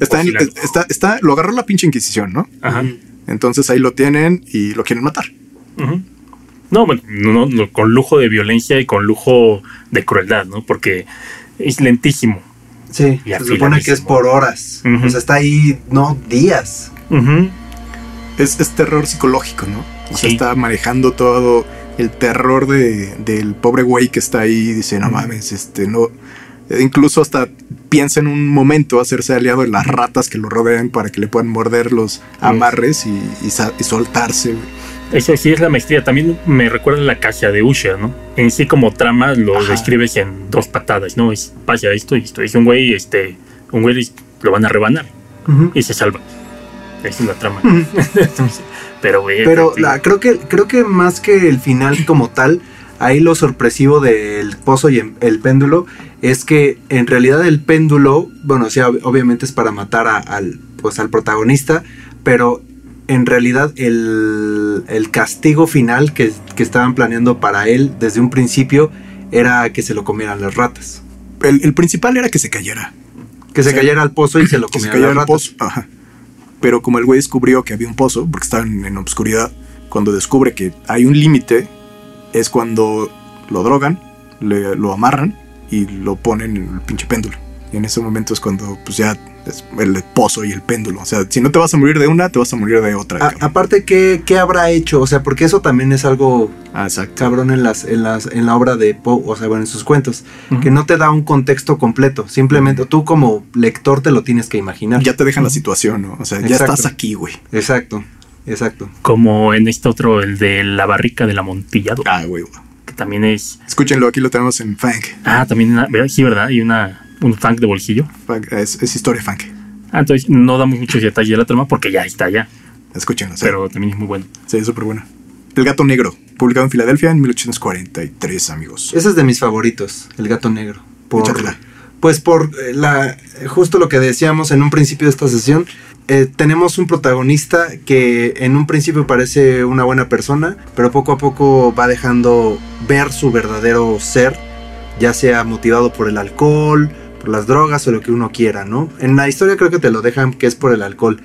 Está, en- Oscilando. está, está, lo agarró la pinche Inquisición, ¿no? Ajá. Entonces ahí lo tienen y lo quieren matar. No, bueno, no, no, con lujo de violencia y con lujo de crueldad, ¿no? Porque es lentísimo. Sí, Y se supone que es por horas. O sea, está ahí, no, días. Es, es terror psicológico, ¿no? O sea, Sí. está manejando todo el terror de, del pobre güey que está ahí y dice, no mames, este, no. e Incluso hasta piensa en un momento hacerse aliado de las ratas que lo rodean para que le puedan morder los amarres y, y y soltarse. güey. Eso sí es la maestría. También me recuerda la caja de Usher, ¿no? En sí como trama lo Ajá. describes en dos patadas, ¿no? Es pasa esto y esto. Es un güey, este, un güey lo van a rebanar y se salva. Esa es la trama. [LAUGHS] Pero, güey. Pero la- creo que creo que más que el final como tal, ahí lo sorpresivo del pozo y el péndulo es que en realidad el péndulo, bueno, sí, ob- obviamente es para matar a- al pues al protagonista, pero en realidad el, el castigo final que, que estaban planeando para él desde un principio era que se lo comieran las ratas. El, el principal era que se cayera. Que se Sí. cayera al pozo y se lo que se comieran cayera las al ratas. pozo. Ajá. Pero como el güey descubrió que había un pozo, porque estaban en obscuridad, cuando descubre que hay un límite, es cuando lo drogan, le- lo amarran y lo ponen en el pinche péndulo. Y en ese momento es cuando, pues ya, es el pozo y el péndulo. O sea, si no te vas a morir de una, te vas a morir de otra. A- aparte, ¿qué, ¿qué habrá hecho? O sea, porque eso también es algo Ah, exacto. cabrón en las, en las, en la obra de Poe, o sea, bueno, en sus cuentos, que no te da un contexto completo. Simplemente tú como lector te lo tienes que imaginar. Ya te dejan la situación, ¿no? O sea, ya Exacto. estás aquí, güey. Exacto, exacto. Como en este otro, el de la barrica del amontillado, Ah, güey. que también es. Escúchenlo, aquí lo tenemos en Funk. Ah, también, una- ¿verdad? sí, ¿verdad? Y una, un funk de bolsillo. Funk, Es, es historia funk. Ah, entonces no damos muchos detalles de la trama porque ya está ya. Escúchenlo, sí. Pero también es muy bueno. Sí, es súper buena. El gato negro, publicado en Filadelfia en 1843, amigos. Ese es de mis favoritos, El gato negro. Por, pues por eh, la, justo lo que decíamos en un principio de esta sesión, eh, tenemos un protagonista que en un principio parece una buena persona, pero poco a poco va dejando ver su verdadero ser, ya sea motivado por el alcohol, por las drogas o lo que uno quiera, ¿no? En la historia creo que te lo dejan que es por el alcohol.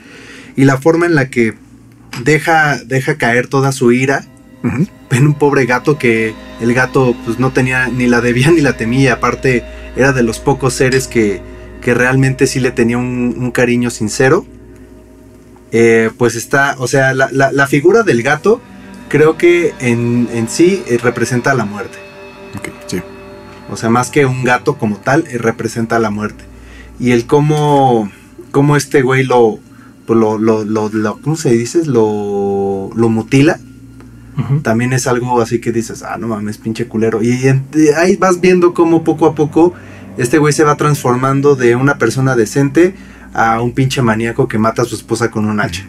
Y la forma en la que deja, deja caer toda su ira Ujú. en un pobre gato que el gato pues no tenía ni la debía ni la temía, aparte era de los pocos seres que, que realmente sí le tenía un, un cariño sincero. Eh, pues está, o sea, la, la- la figura del gato creo que en, en sí eh, representa la muerte. Ok, sí. O sea, más que un gato como tal, eh, representa la muerte. Y el cómo, cómo este güey lo, pues, lo, lo, lo- lo- ¿cómo se dice? Lo, lo mutila también es algo así que dices, ah, no mames, pinche culero. Y ahí vas viendo cómo poco a poco este güey se va transformando de una persona decente a un pinche maníaco que mata a su esposa con un hacha.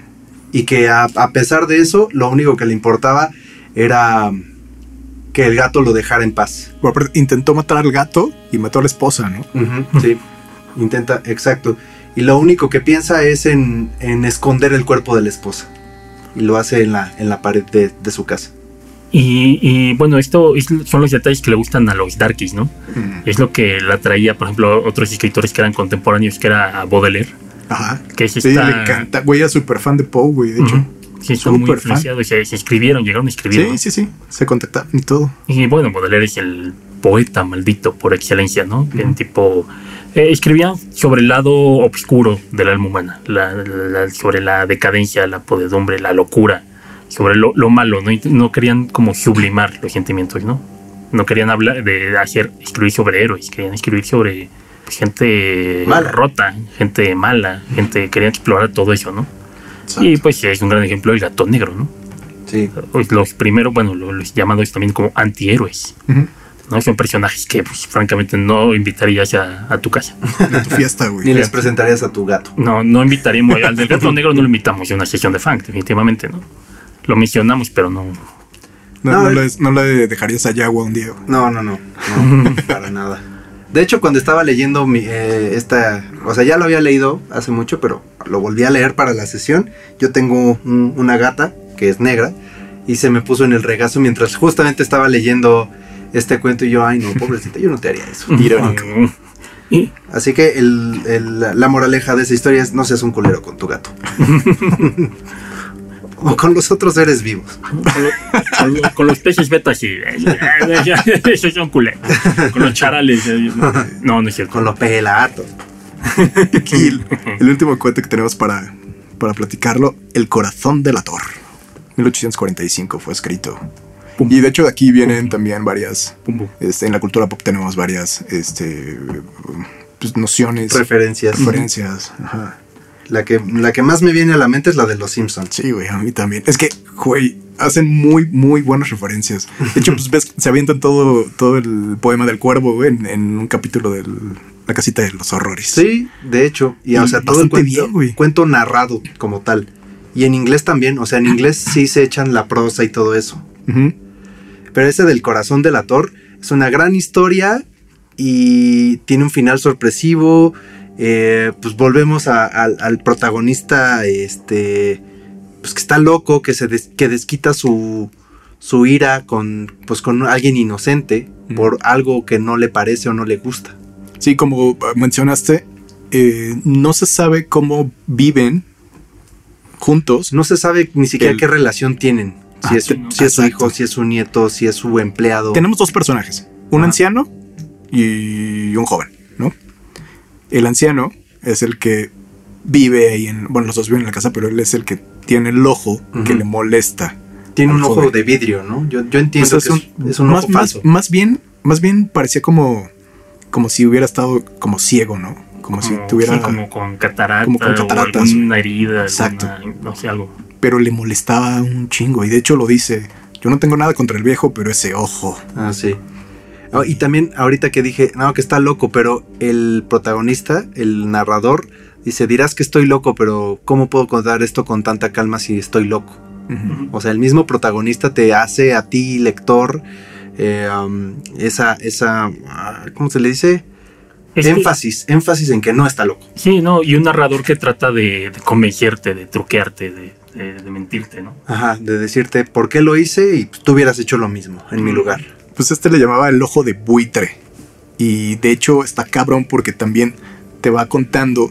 Y que a, a pesar de eso, lo único que le importaba era que el gato lo dejara en paz. Aparte, intentó matar al gato y mató a la esposa, ¿no? Sí, intenta, exacto. Y lo único que piensa es en, en esconder el cuerpo de la esposa. Y lo hace en la, en la pared de, de su casa. Y, y, bueno, esto es- son los detalles que le gustan a los darkies, ¿no? Mm. Es lo que la traía, por ejemplo, a otros escritores que eran contemporáneos, que era Baudelaire, Ajá. que es Sí, esta- le encanta. Güey, es súper fan de Poe, güey, de hecho. Sí, son muy influenciados, se, se escribieron, llegaron a escribir. Sí, ¿no? sí, sí. Se contactaron y todo. Y bueno, Baudelaire es el poeta maldito por excelencia, ¿no? En tipo. eh, escribía sobre el lado oscuro del alma humana, la- la- sobre la decadencia, la podedumbre, la locura, sobre lo, lo malo, ¿no? Y no querían como sublimar los sentimientos, ¿no? No querían hablar de hacer, escribir sobre héroes, querían escribir sobre gente Mala. rota, gente mala, gente, querían explorar todo eso, ¿no? Y pues es un gran ejemplo el gato negro, ¿no? Sí. Pues, los primeros, bueno, lo- los llamados también como antihéroes. ¿no? Son personajes que, pues, francamente, no invitarías a, a tu casa. [LAUGHS] En tu fiesta, Ni güey. les presentarías a tu gato. No, no invitaríamos al del gato [LAUGHS] negro, no lo invitamos a una sesión de funk, definitivamente, ¿no? Lo mencionamos, pero no. No, No, no, eh. le, no le dejarías a Yagua un día. güey. No, no, no, no, [LAUGHS] para nada. De hecho, cuando estaba leyendo mi, eh, esta, o sea, ya lo había leído hace mucho, pero lo volví a leer para la sesión. Yo tengo un- una gata que es negra y se me puso en el regazo mientras justamente estaba leyendo este cuento y yo, ay no, pobrecita, yo no te haría eso. Irónico. [LAUGHS] Así que el- el- la moraleja de esa historia es no seas un culero con tu gato. [LAUGHS] o con los otros seres vivos. con, lo- con los peces beta, sí. Esos son culeros. Con los charales. eh, No, no es cierto. Con los pelatos. Aquí el, último cuento que tenemos para, para platicarlo, El corazón del ator. 1845 fue escrito. Y de hecho de aquí vienen también varias, Pum, pum. este, en la cultura pop tenemos varias este, pues, nociones, Referencias. referencias. Ajá. La que, la que más me viene a la mente es la de los Simpsons. Sí, güey, a mí también. Es que, güey, hacen muy, muy buenas referencias. De hecho, [LAUGHS] pues ves, se avientan todo, todo el poema del cuervo güey, en, en un capítulo de la casita de los horrores. Sí, de hecho. Y, Y o sea, todo el cuento, bien, cuento narrado como tal. Y en inglés también. O sea, en inglés sí se echan la prosa y todo eso. Pero ese del corazón del ator es una gran historia y tiene un final sorpresivo. Eh, pues volvemos a- al- al protagonista, este, pues que está loco, que se des- que desquita su, su ira con, pues con alguien inocente por algo que no le parece o no le gusta. Sí, como mencionaste, eh, no se sabe cómo viven juntos. No se sabe ni siquiera El- qué relación tienen. Si Ah, es, su- te- si es su exacto. hijo, si es su nieto, si es su empleado. Tenemos dos personajes, un anciano y un joven, ¿no? El anciano es el que vive ahí en, bueno, los dos viven en la casa, pero él es el que tiene el ojo que le molesta. Tiene un ojo de vidrio, ¿no? Yo, yo entiendo Pues que es, es un más, ojo más, falso. más bien, más bien parecía como, como si hubiera estado como ciego, ¿no? Como, si tuviera, sí, como con catarata, como con cataratas, o alguna herida, Exacto. alguna- no sé, algo. pero le molestaba un chingo y de hecho lo dice. Yo no tengo nada contra el viejo, pero ese ojo. Ah, sí. Oh, y también ahorita que dije, no, que está loco, pero el protagonista, el narrador, dice, dirás que estoy loco, pero ¿cómo puedo contar esto con tanta calma si estoy loco? O sea, el mismo protagonista te hace a ti, lector, eh, um, esa, esa, ah, ¿cómo se le dice? Es que- énfasis, énfasis en que no está loco. sí, no, y un narrador que trata de, de convencerte, de truquearte, de, de- de mentirte, ¿no? Ajá, de decirte por qué lo hice y pues, tú hubieras hecho lo mismo en mi lugar. Pues este le llamaba el ojo de buitre. Y de hecho está cabrón porque también te va contando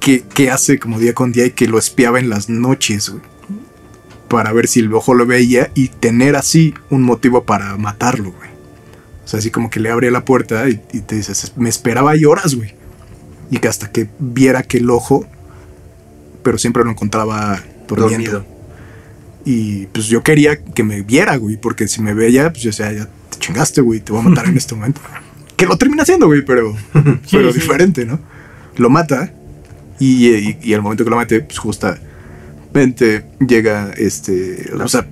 qué, qué hace como día con día y que lo espiaba en las noches, güey. Para ver si el ojo lo veía y tener así un motivo para matarlo, güey. O sea, así como que le abre la puerta y, y te dices, me esperaba ahí horas, güey. Y que hasta que viera que el ojo, pero siempre lo encontraba durmiendo. Dormido. Y pues yo quería que me viera, güey, porque si me veía, pues yo decía, ya te chingaste, güey, te voy a matar en [LAUGHS] este momento. Que lo termina haciendo, güey, pero, [LAUGHS] pero sí. diferente, ¿no? Lo mata y, y, y al momento que lo mate, pues justamente llega este, o sea,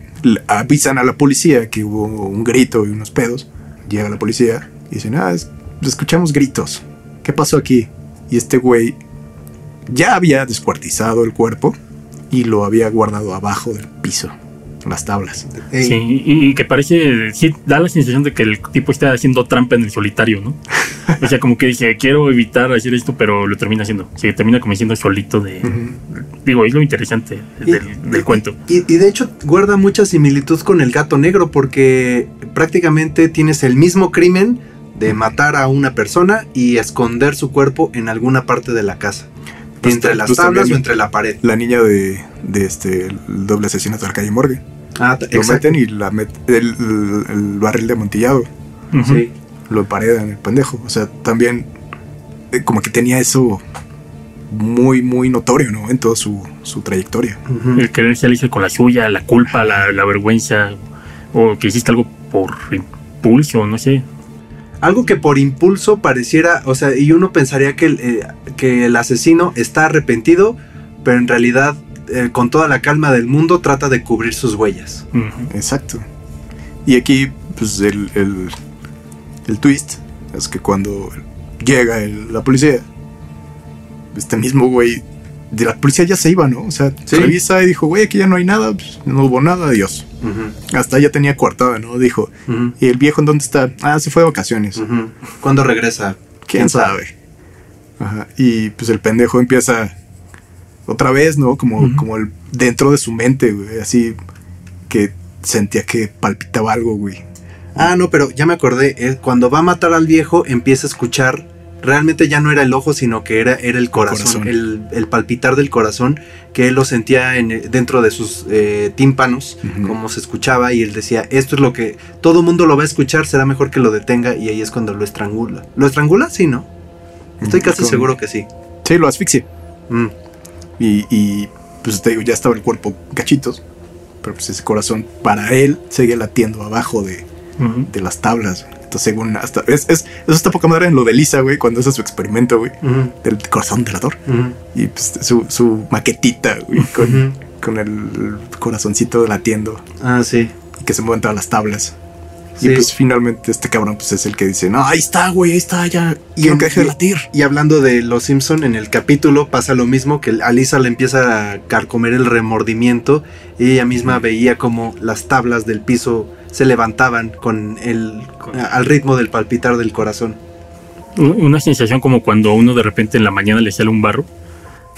avisan a la policía que hubo un grito y unos pedos. Llega la policía y dicen, ah, es- escuchamos gritos. ¿Qué pasó aquí? Y este güey ya había descuartizado el cuerpo y lo había guardado abajo del piso, en las tablas. Ey, Sí, y, y que parece, sí, da la sensación de que el tipo está haciendo trampa en el solitario, ¿no? [LAUGHS] O sea, como que dije, quiero evitar hacer esto, pero lo termina haciendo. Se termina convenciendo solito de... Digo, es lo interesante del, del cuento. Y, y de hecho guarda mucha similitud con el gato negro porque prácticamente tienes el mismo crimen de matar a una persona y esconder su cuerpo en alguna parte de la casa. Pues entre las pues tablas o entre la pared. La niña de, de este el doble asesinato de la calle Morgue. Ah, Lo exacto. meten y la met- el, barril de amontillado Ujú. Sí. lo emparedan el pendejo. O sea, también eh, como que tenía eso muy, muy notorio, ¿no? En toda su, su trayectoria. Ujú. El querer salirse con la suya, la culpa, la, la vergüenza, o que hiciste algo por impulso, no sé. Algo que por impulso pareciera, o sea, y uno pensaría que el, eh, que el asesino está arrepentido, pero en realidad eh, con toda la calma del mundo trata de cubrir sus huellas. Exacto. Y aquí, pues el, el, el twist es que cuando llega el- la policía, este mismo güey de la policía ya se iba, ¿no? O sea, Sí. revisa y dijo, güey, aquí ya no hay nada, pues, no hubo nada, adiós. Hasta ya tenía coartada, ¿no? Dijo, ¿y el viejo en dónde está? Ah, se fue de vacaciones. ujú. ¿Cuándo regresa? ¿Quién sabe? Ajá. Y pues el pendejo empieza otra vez, ¿no? Como, como el, dentro de su mente, güey, así que sentía que palpitaba algo, güey. Ah, no, pero ya me acordé. eh, cuando va a matar al viejo, empieza a escuchar. Realmente ya no era el ojo, sino que era, era el corazón, corazón. El, el palpitar del corazón, que él lo sentía en, dentro de sus eh, tímpanos, como se escuchaba, y él decía, esto es lo que todo mundo lo va a escuchar, será mejor que lo detenga, y ahí es cuando lo estrangula. ¿Lo estrangula? Sí, ¿no? Estoy Mm, casi con- seguro que sí. Sí, lo asfixia. Mm, Y, y, pues te digo, ya estaba el cuerpo cachitos. Pero pues ese corazón para él sigue latiendo abajo de, de las tablas. Según hasta. Es, es- eso está poca madre en lo de Lisa, güey, cuando hace su experimento, güey, del corazón delator. ujú, Y pues su, su maquetita, güey, con, con el corazoncito latiendo Ah, sí. y que se mueven todas las tablas. Sí. Y pues finalmente este cabrón pues es el que dice, no, ahí está, güey, ahí está, ya. Y Y en- que deje de latir. Y hablando de Los Simpson, en el capítulo pasa lo mismo, que a Lisa le empieza a carcomer el remordimiento y ella misma veía como las tablas del piso se levantaban con el al ritmo del palpitar del corazón. Un- Una sensación como cuando uno de repente en la mañana le sale un barro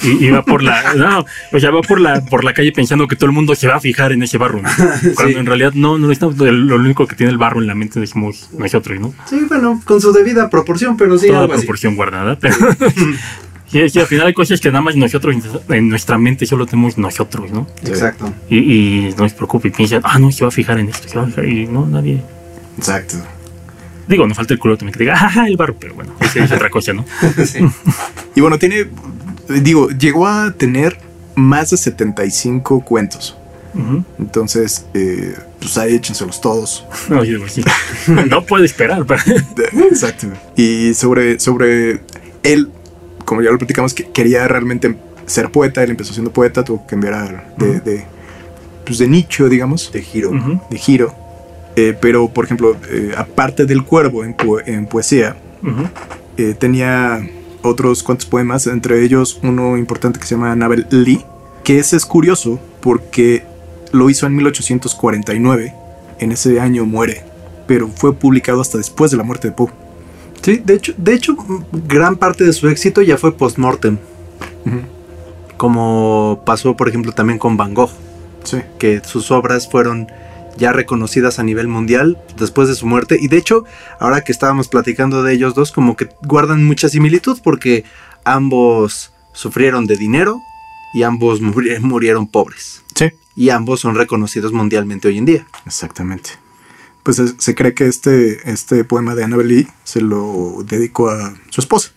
y, y va por la [LAUGHS] no, o sea va por la por la calle pensando que todo el mundo se va a fijar en ese barro ¿no? [LAUGHS] cuando Sí. en realidad no no estamos lo único que tiene el barro en la mente decimos nosotros no Sí, bueno, con su debida proporción, pero sí, toda algo así. proporción guardada pero [LAUGHS] sí, sí, al final hay cosas que nada más nosotros en nuestra mente solo tenemos nosotros no Exacto. y, y no se preocupe y piensan ah no se va a fijar en esto se va a fijar y no nadie Exacto. digo no falta el culo también que diga [LAUGHS] ah el barro pero bueno esa es otra cosa no [LAUGHS] Sí. Y bueno, tiene, digo, llegó a tener más de 75 cuentos. Ujú. Entonces, eh, pues ahí échenselos todos. no, yo sí. [LAUGHS] no puedo esperar para Exacto. Y sobre, sobre él, como ya lo platicamos, que quería realmente ser poeta. Él empezó siendo poeta, tuvo que cambiar a- de, de, pues de nicho, digamos, De giro. Ujú. de giro. Eh, pero, por ejemplo, eh, aparte del cuervo en, po- en poesía, Ujú. eh, tenía otros cuantos poemas, entre ellos uno importante que se llama Annabel Lee, que ese es curioso porque lo hizo en 1849. En ese año muere, pero fue publicado hasta después de la muerte de Poe. Sí, de hecho, de hecho, gran parte de su éxito ya fue post-mortem, como pasó, por ejemplo, también con Van Gogh, Sí. que sus obras fueron ya reconocidas a nivel mundial después de su muerte. Y de hecho, ahora que estábamos platicando de ellos dos, como que guardan mucha similitud porque ambos sufrieron de dinero y ambos muri- [LAUGHS] murieron pobres. Sí. Y ambos son reconocidos mundialmente hoy en día. Exactamente. Pues es- se cree que este, este poema de Annabel Lee se lo dedicó a su esposa,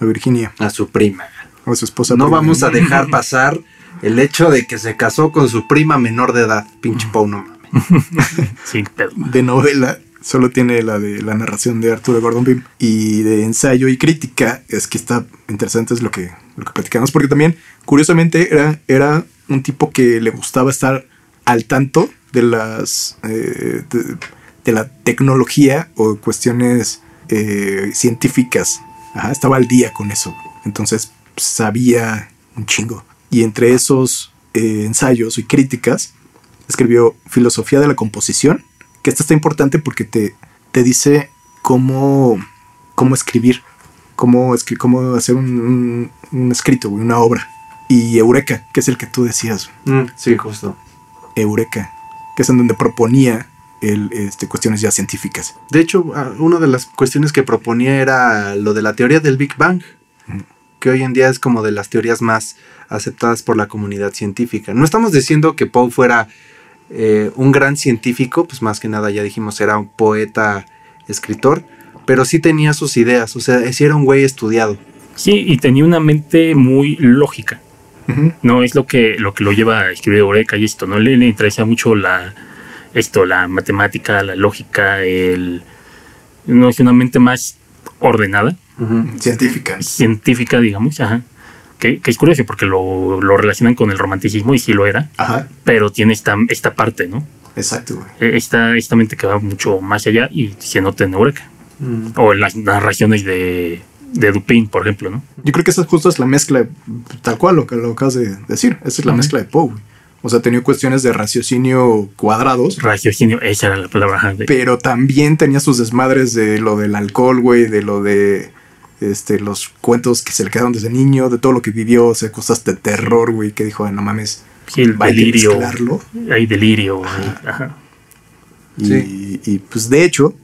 a Virginia, A su prima. a su esposa. No vamos a dejar pasar el hecho de que se casó con su prima menor de edad. Pinche Pau, no mames. [LAUGHS] Sí, pedo. de novela solo tiene la de la narración de Arturo Gordon Pym y de ensayo y crítica es que está interesante es lo que lo que platicamos porque también curiosamente era era un tipo que le gustaba estar al tanto de las eh, de, de la tecnología o cuestiones eh, científicas. Ajá, estaba al día con eso. Entonces sabía un chingo. Y entre esos eh, ensayos y críticas escribió Filosofía de la Composición, que esta está importante porque te, te dice cómo, cómo escribir, cómo, escri- cómo hacer un, un- un escrito, una obra. Y Eureka, que es el que tú decías, sí, justo. Eureka, que es en donde proponía el, este, cuestiones ya científicas. De hecho, ah, una de las cuestiones que proponía era lo de la teoría del Big Bang, que hoy en día es como de las teorías más aceptadas por la comunidad científica. No estamos diciendo que Poe fuera eh, un gran científico, pues más que nada ya dijimos era un poeta, escritor, pero sí tenía sus ideas, o sea, sí era un güey estudiado. Sí, y tenía una mente muy lógica. No es lo que lo que lo lleva a escribir Eureka y esto. No le, le interesa mucho la esto, la matemática, la lógica, el no es una mente más ordenada, Científica. científica, digamos, ajá. Que, que es curioso porque lo, lo relacionan con el romanticismo y sí lo era, Ajá, pero tiene esta, esta parte, ¿no? exacto, güey. Eh, Esta, esta mente que va mucho más allá y se nota en Eureka. O en las narraciones de, de Dupin, por ejemplo, ¿no? Yo creo que esa justo es la mezcla, tal cual lo que lo acabas de decir. Esa es la mezcla de Poe. güey. O sea, tenía cuestiones de raciocinio cuadrados, Raciocinio, esa era la palabra. ajá, de- pero también tenía sus desmadres de lo del alcohol, güey, de lo de este, los cuentos que se le quedaron desde niño, de todo lo que vivió, o sea, cosas de terror, güey, que dijo, "Ah, no mames, sí, el hay delirio. Hay delirio. ajá. Y, Sí. y, pues de hecho,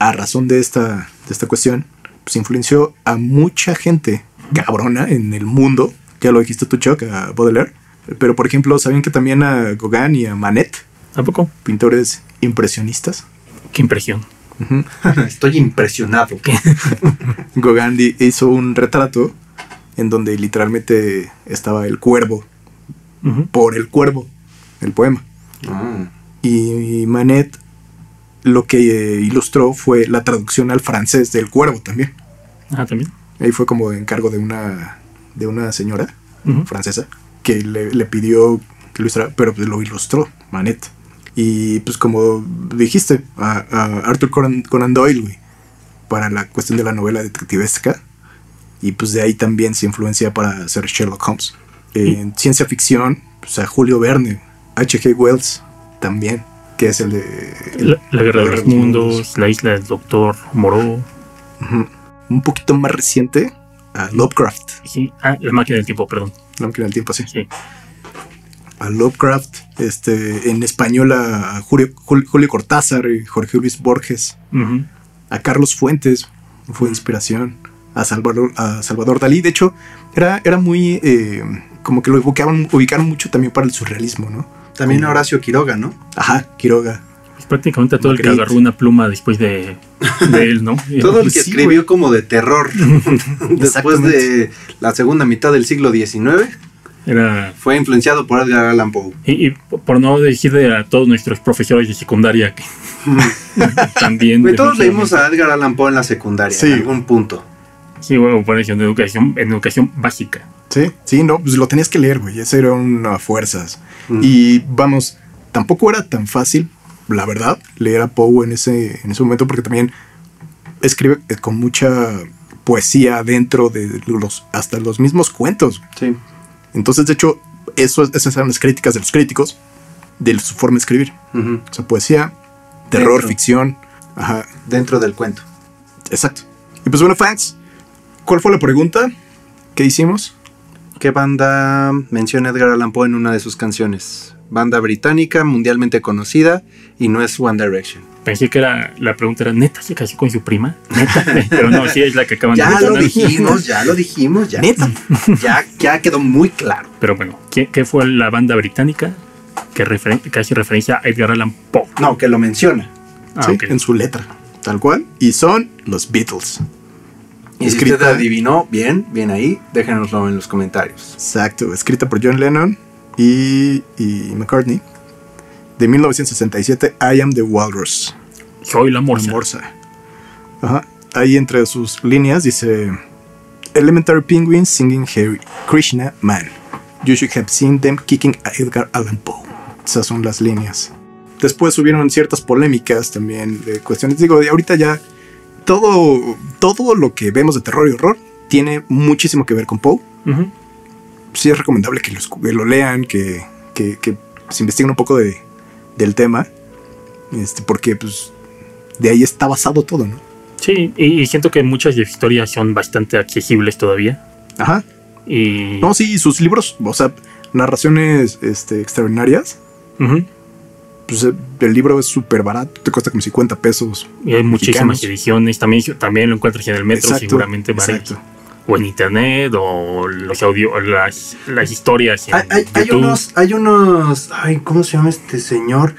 a razón de esta, de esta cuestión, pues influenció a mucha gente cabrona en el mundo. Ya lo dijiste tú, Chuck, a Baudelaire. Pero por ejemplo, ¿saben que también a Gauguin y a Manet, ¿A poco? pintores impresionistas? Qué impresión. [LAUGHS] Estoy impresionado. [LAUGHS] Gauguin hizo un retrato en donde literalmente estaba el cuervo por el cuervo, el poema. Ah, Y Manet lo que eh, ilustró fue la traducción al francés del cuervo también. Ah, también. Ahí fue como encargo de una, de una señora francesa que le, le pidió ilustrar, pero pues lo ilustró Manet. Y pues como dijiste, a, a Arthur Conan, Conan Doyle, güey, para la cuestión de la novela detectivesca. Y pues de ahí también se influencia para hacer Sherlock Holmes. En ciencia ficción, pues a Julio Verne, H.G. Wells también, que es el de... el- La, la Guerra de los Mundos, La Isla del Doctor Moreau. Un poquito más reciente, a Lovecraft. Sí, ah, La Máquina del Tiempo, perdón. No me queda el tiempo así. Sí. A Lovecraft, este, en español a Julio, Jul- Julio Cortázar y Jorge Luis Borges. A Carlos Fuentes fue inspiración, a Salvador, a Salvador Dalí. De hecho, era, era muy eh, como que lo ubicaban, ubicaron mucho también para el surrealismo, ¿no? También Horacio Quiroga, ¿no? Ajá, Quiroga. Pues prácticamente a todo el que agarró una pluma después de, de él, ¿no? [LAUGHS] Todo el que Sí, escribió güey. como de terror [LAUGHS] después de la segunda mitad del siglo XIX Era. fue influenciado por Edgar Allan Poe. Y, y por no decir de a todos nuestros profesores de secundaria que [LAUGHS] también. Todos leímos a Edgar Allan Poe en la secundaria, Sí. en algún punto. Sí, bueno, por eso, en educación, en educación básica. Sí, sí, no, pues lo tenías que leer, güey. Ese era una fuerzas. Mm. Y vamos, tampoco era tan fácil, la verdad, leer a Poe en ese, en ese momento, porque también escribe eh, con mucha poesía dentro de los, hasta los mismos cuentos. Sí. Entonces, de hecho, eso, esas eran las críticas de los críticos de su forma de escribir. O sea, poesía, terror, Dentro. ficción. Ajá, Dentro del cuento. exacto. Y pues bueno, fans, ¿cuál fue la pregunta que hicimos? ¿Qué banda menciona Edgar Allan Poe en una de sus canciones? Banda británica, mundialmente conocida, y no es One Direction. Pensé que era la pregunta era, ¿neta se casó con su prima? ¿Neta? [LAUGHS] Pero no, sí es la que acaban de Ya lo dijimos, ya lo dijimos, ya. Neta. [LAUGHS] Ya, ya quedó muy claro. Pero bueno, ¿qué, qué fue la banda británica que, referen- que hace referencia a Edgar Allan Poe? No, que lo menciona. Ah, Sí, en su letra, tal cual. Y son los Beatles. Y si Escrita- usted adivinó, bien, bien ahí, déjenoslo en los comentarios. Exacto, escrita por John Lennon y, y McCartney. De 1967, I Am the Walrus. Soy la La morsa. morsa. Ajá. Ahí entre sus líneas dice: Elementary penguins singing Harry Krishna Man. You should have seen them kicking a Edgar Allan Poe. Esas son las líneas. Después hubieron ciertas polémicas también de cuestiones. Digo, ahorita ya todo, todo lo que vemos de terror y horror tiene muchísimo que ver con Poe. Sí es recomendable que, los- que lo lean, que, que, que se investiguen un poco de, del tema. Este, porque pues de ahí está basado todo, ¿no? Sí, y, y siento que muchas de sus historias son bastante accesibles todavía. Ajá. Y No, sí, sus libros, o sea, narraciones este, extraordinarias. Ujú. Pues el libro es súper barato, te cuesta como 50 pesos. Y hay muchísimas mexicanos. ediciones. También, también lo encuentras en el metro, seguramente para exacto. o en internet o los audio, las, las historias en Hay, hay- hay unos, hay unos, ay, ¿cómo se llama este señor?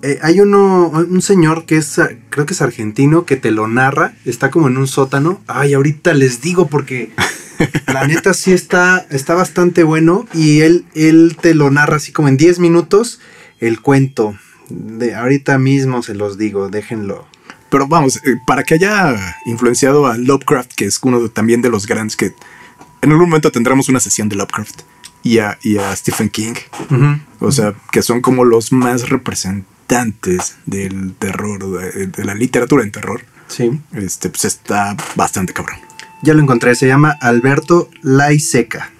Eh, hay uno, un señor que es, creo que es argentino, que te lo narra, está como en un sótano. Ay, ahorita les digo porque [LAUGHS] la neta sí está, está bastante bueno y él, él te lo narra así como en 10 minutos el cuento. De ahorita mismo se los digo, déjenlo. Pero vamos, eh, para que haya influenciado a Lovecraft, que es uno de- también de los grandes que en algún momento tendremos una sesión de Lovecraft y a, y a Stephen King, o sea, que son como los más representantes del terror, de, de la literatura en terror. Sí. Este, pues está bastante cabrón. Ya lo encontré, se llama Alberto Laiseca.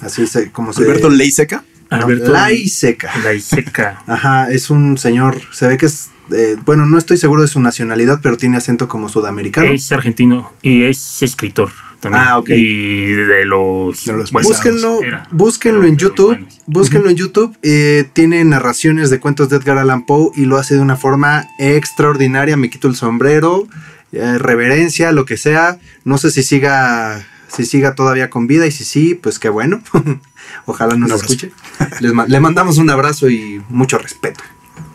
Así es como se Alberto Leiseca. No, Alberto Laiseca. Laiseca. [LAUGHS] Ajá, es un señor, se ve que es, eh, bueno, no estoy seguro de su nacionalidad, pero tiene acento como sudamericano. Es argentino y es escritor también. Ah, ok. Y de los. De los Búsquenlo, era. búsquenlo en YouTube, búsquenlo en YouTube, eh, tiene narraciones de cuentos de Edgar Allan Poe y lo hace de una forma extraordinaria, me quito el sombrero, eh, reverencia, lo que sea, no sé si siga, si siga todavía con vida y si sí, pues qué bueno, [LAUGHS] ojalá nos abrazo. escuche. Les ma- le mandamos un abrazo y mucho respeto.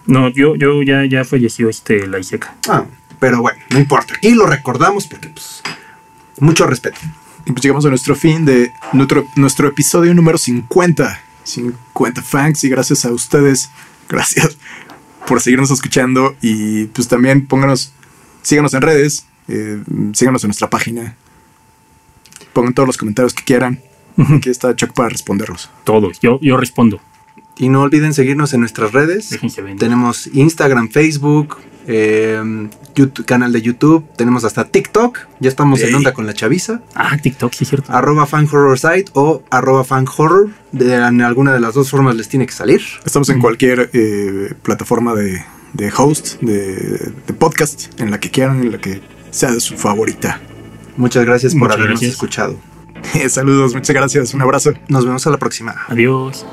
No, yo, yo ya, ya falleció este Laiseca. Ah, pero bueno, no importa. Aquí lo recordamos porque, pues, mucho respeto. Y pues llegamos a nuestro fin de nuestro, nuestro episodio número 50. 50 fans y gracias a ustedes. Gracias por seguirnos escuchando y pues también pónganos, síganos en redes, eh, síganos en nuestra página. Pongan todos los comentarios que quieran. Aquí está Chuck para responderlos. Todos. Yo, yo respondo. Y no olviden seguirnos en nuestras redes. Déjense ver. Tenemos Instagram, Facebook, eh, YouTube- canal de YouTube, tenemos hasta TikTok. Ya estamos en onda con la chaviza. Ah, TikTok, sí es cierto. Arroba fan horror site o arroba fan horror. De, en alguna de las dos formas les tiene que salir. Estamos en cualquier eh, plataforma de, de host, de, de podcast, en la que quieran, en la que sea su favorita. Muchas gracias por Muchas habernos gracias. escuchado. [LAUGHS] Saludos, muchas gracias, un abrazo. Nos vemos a la próxima. Adiós.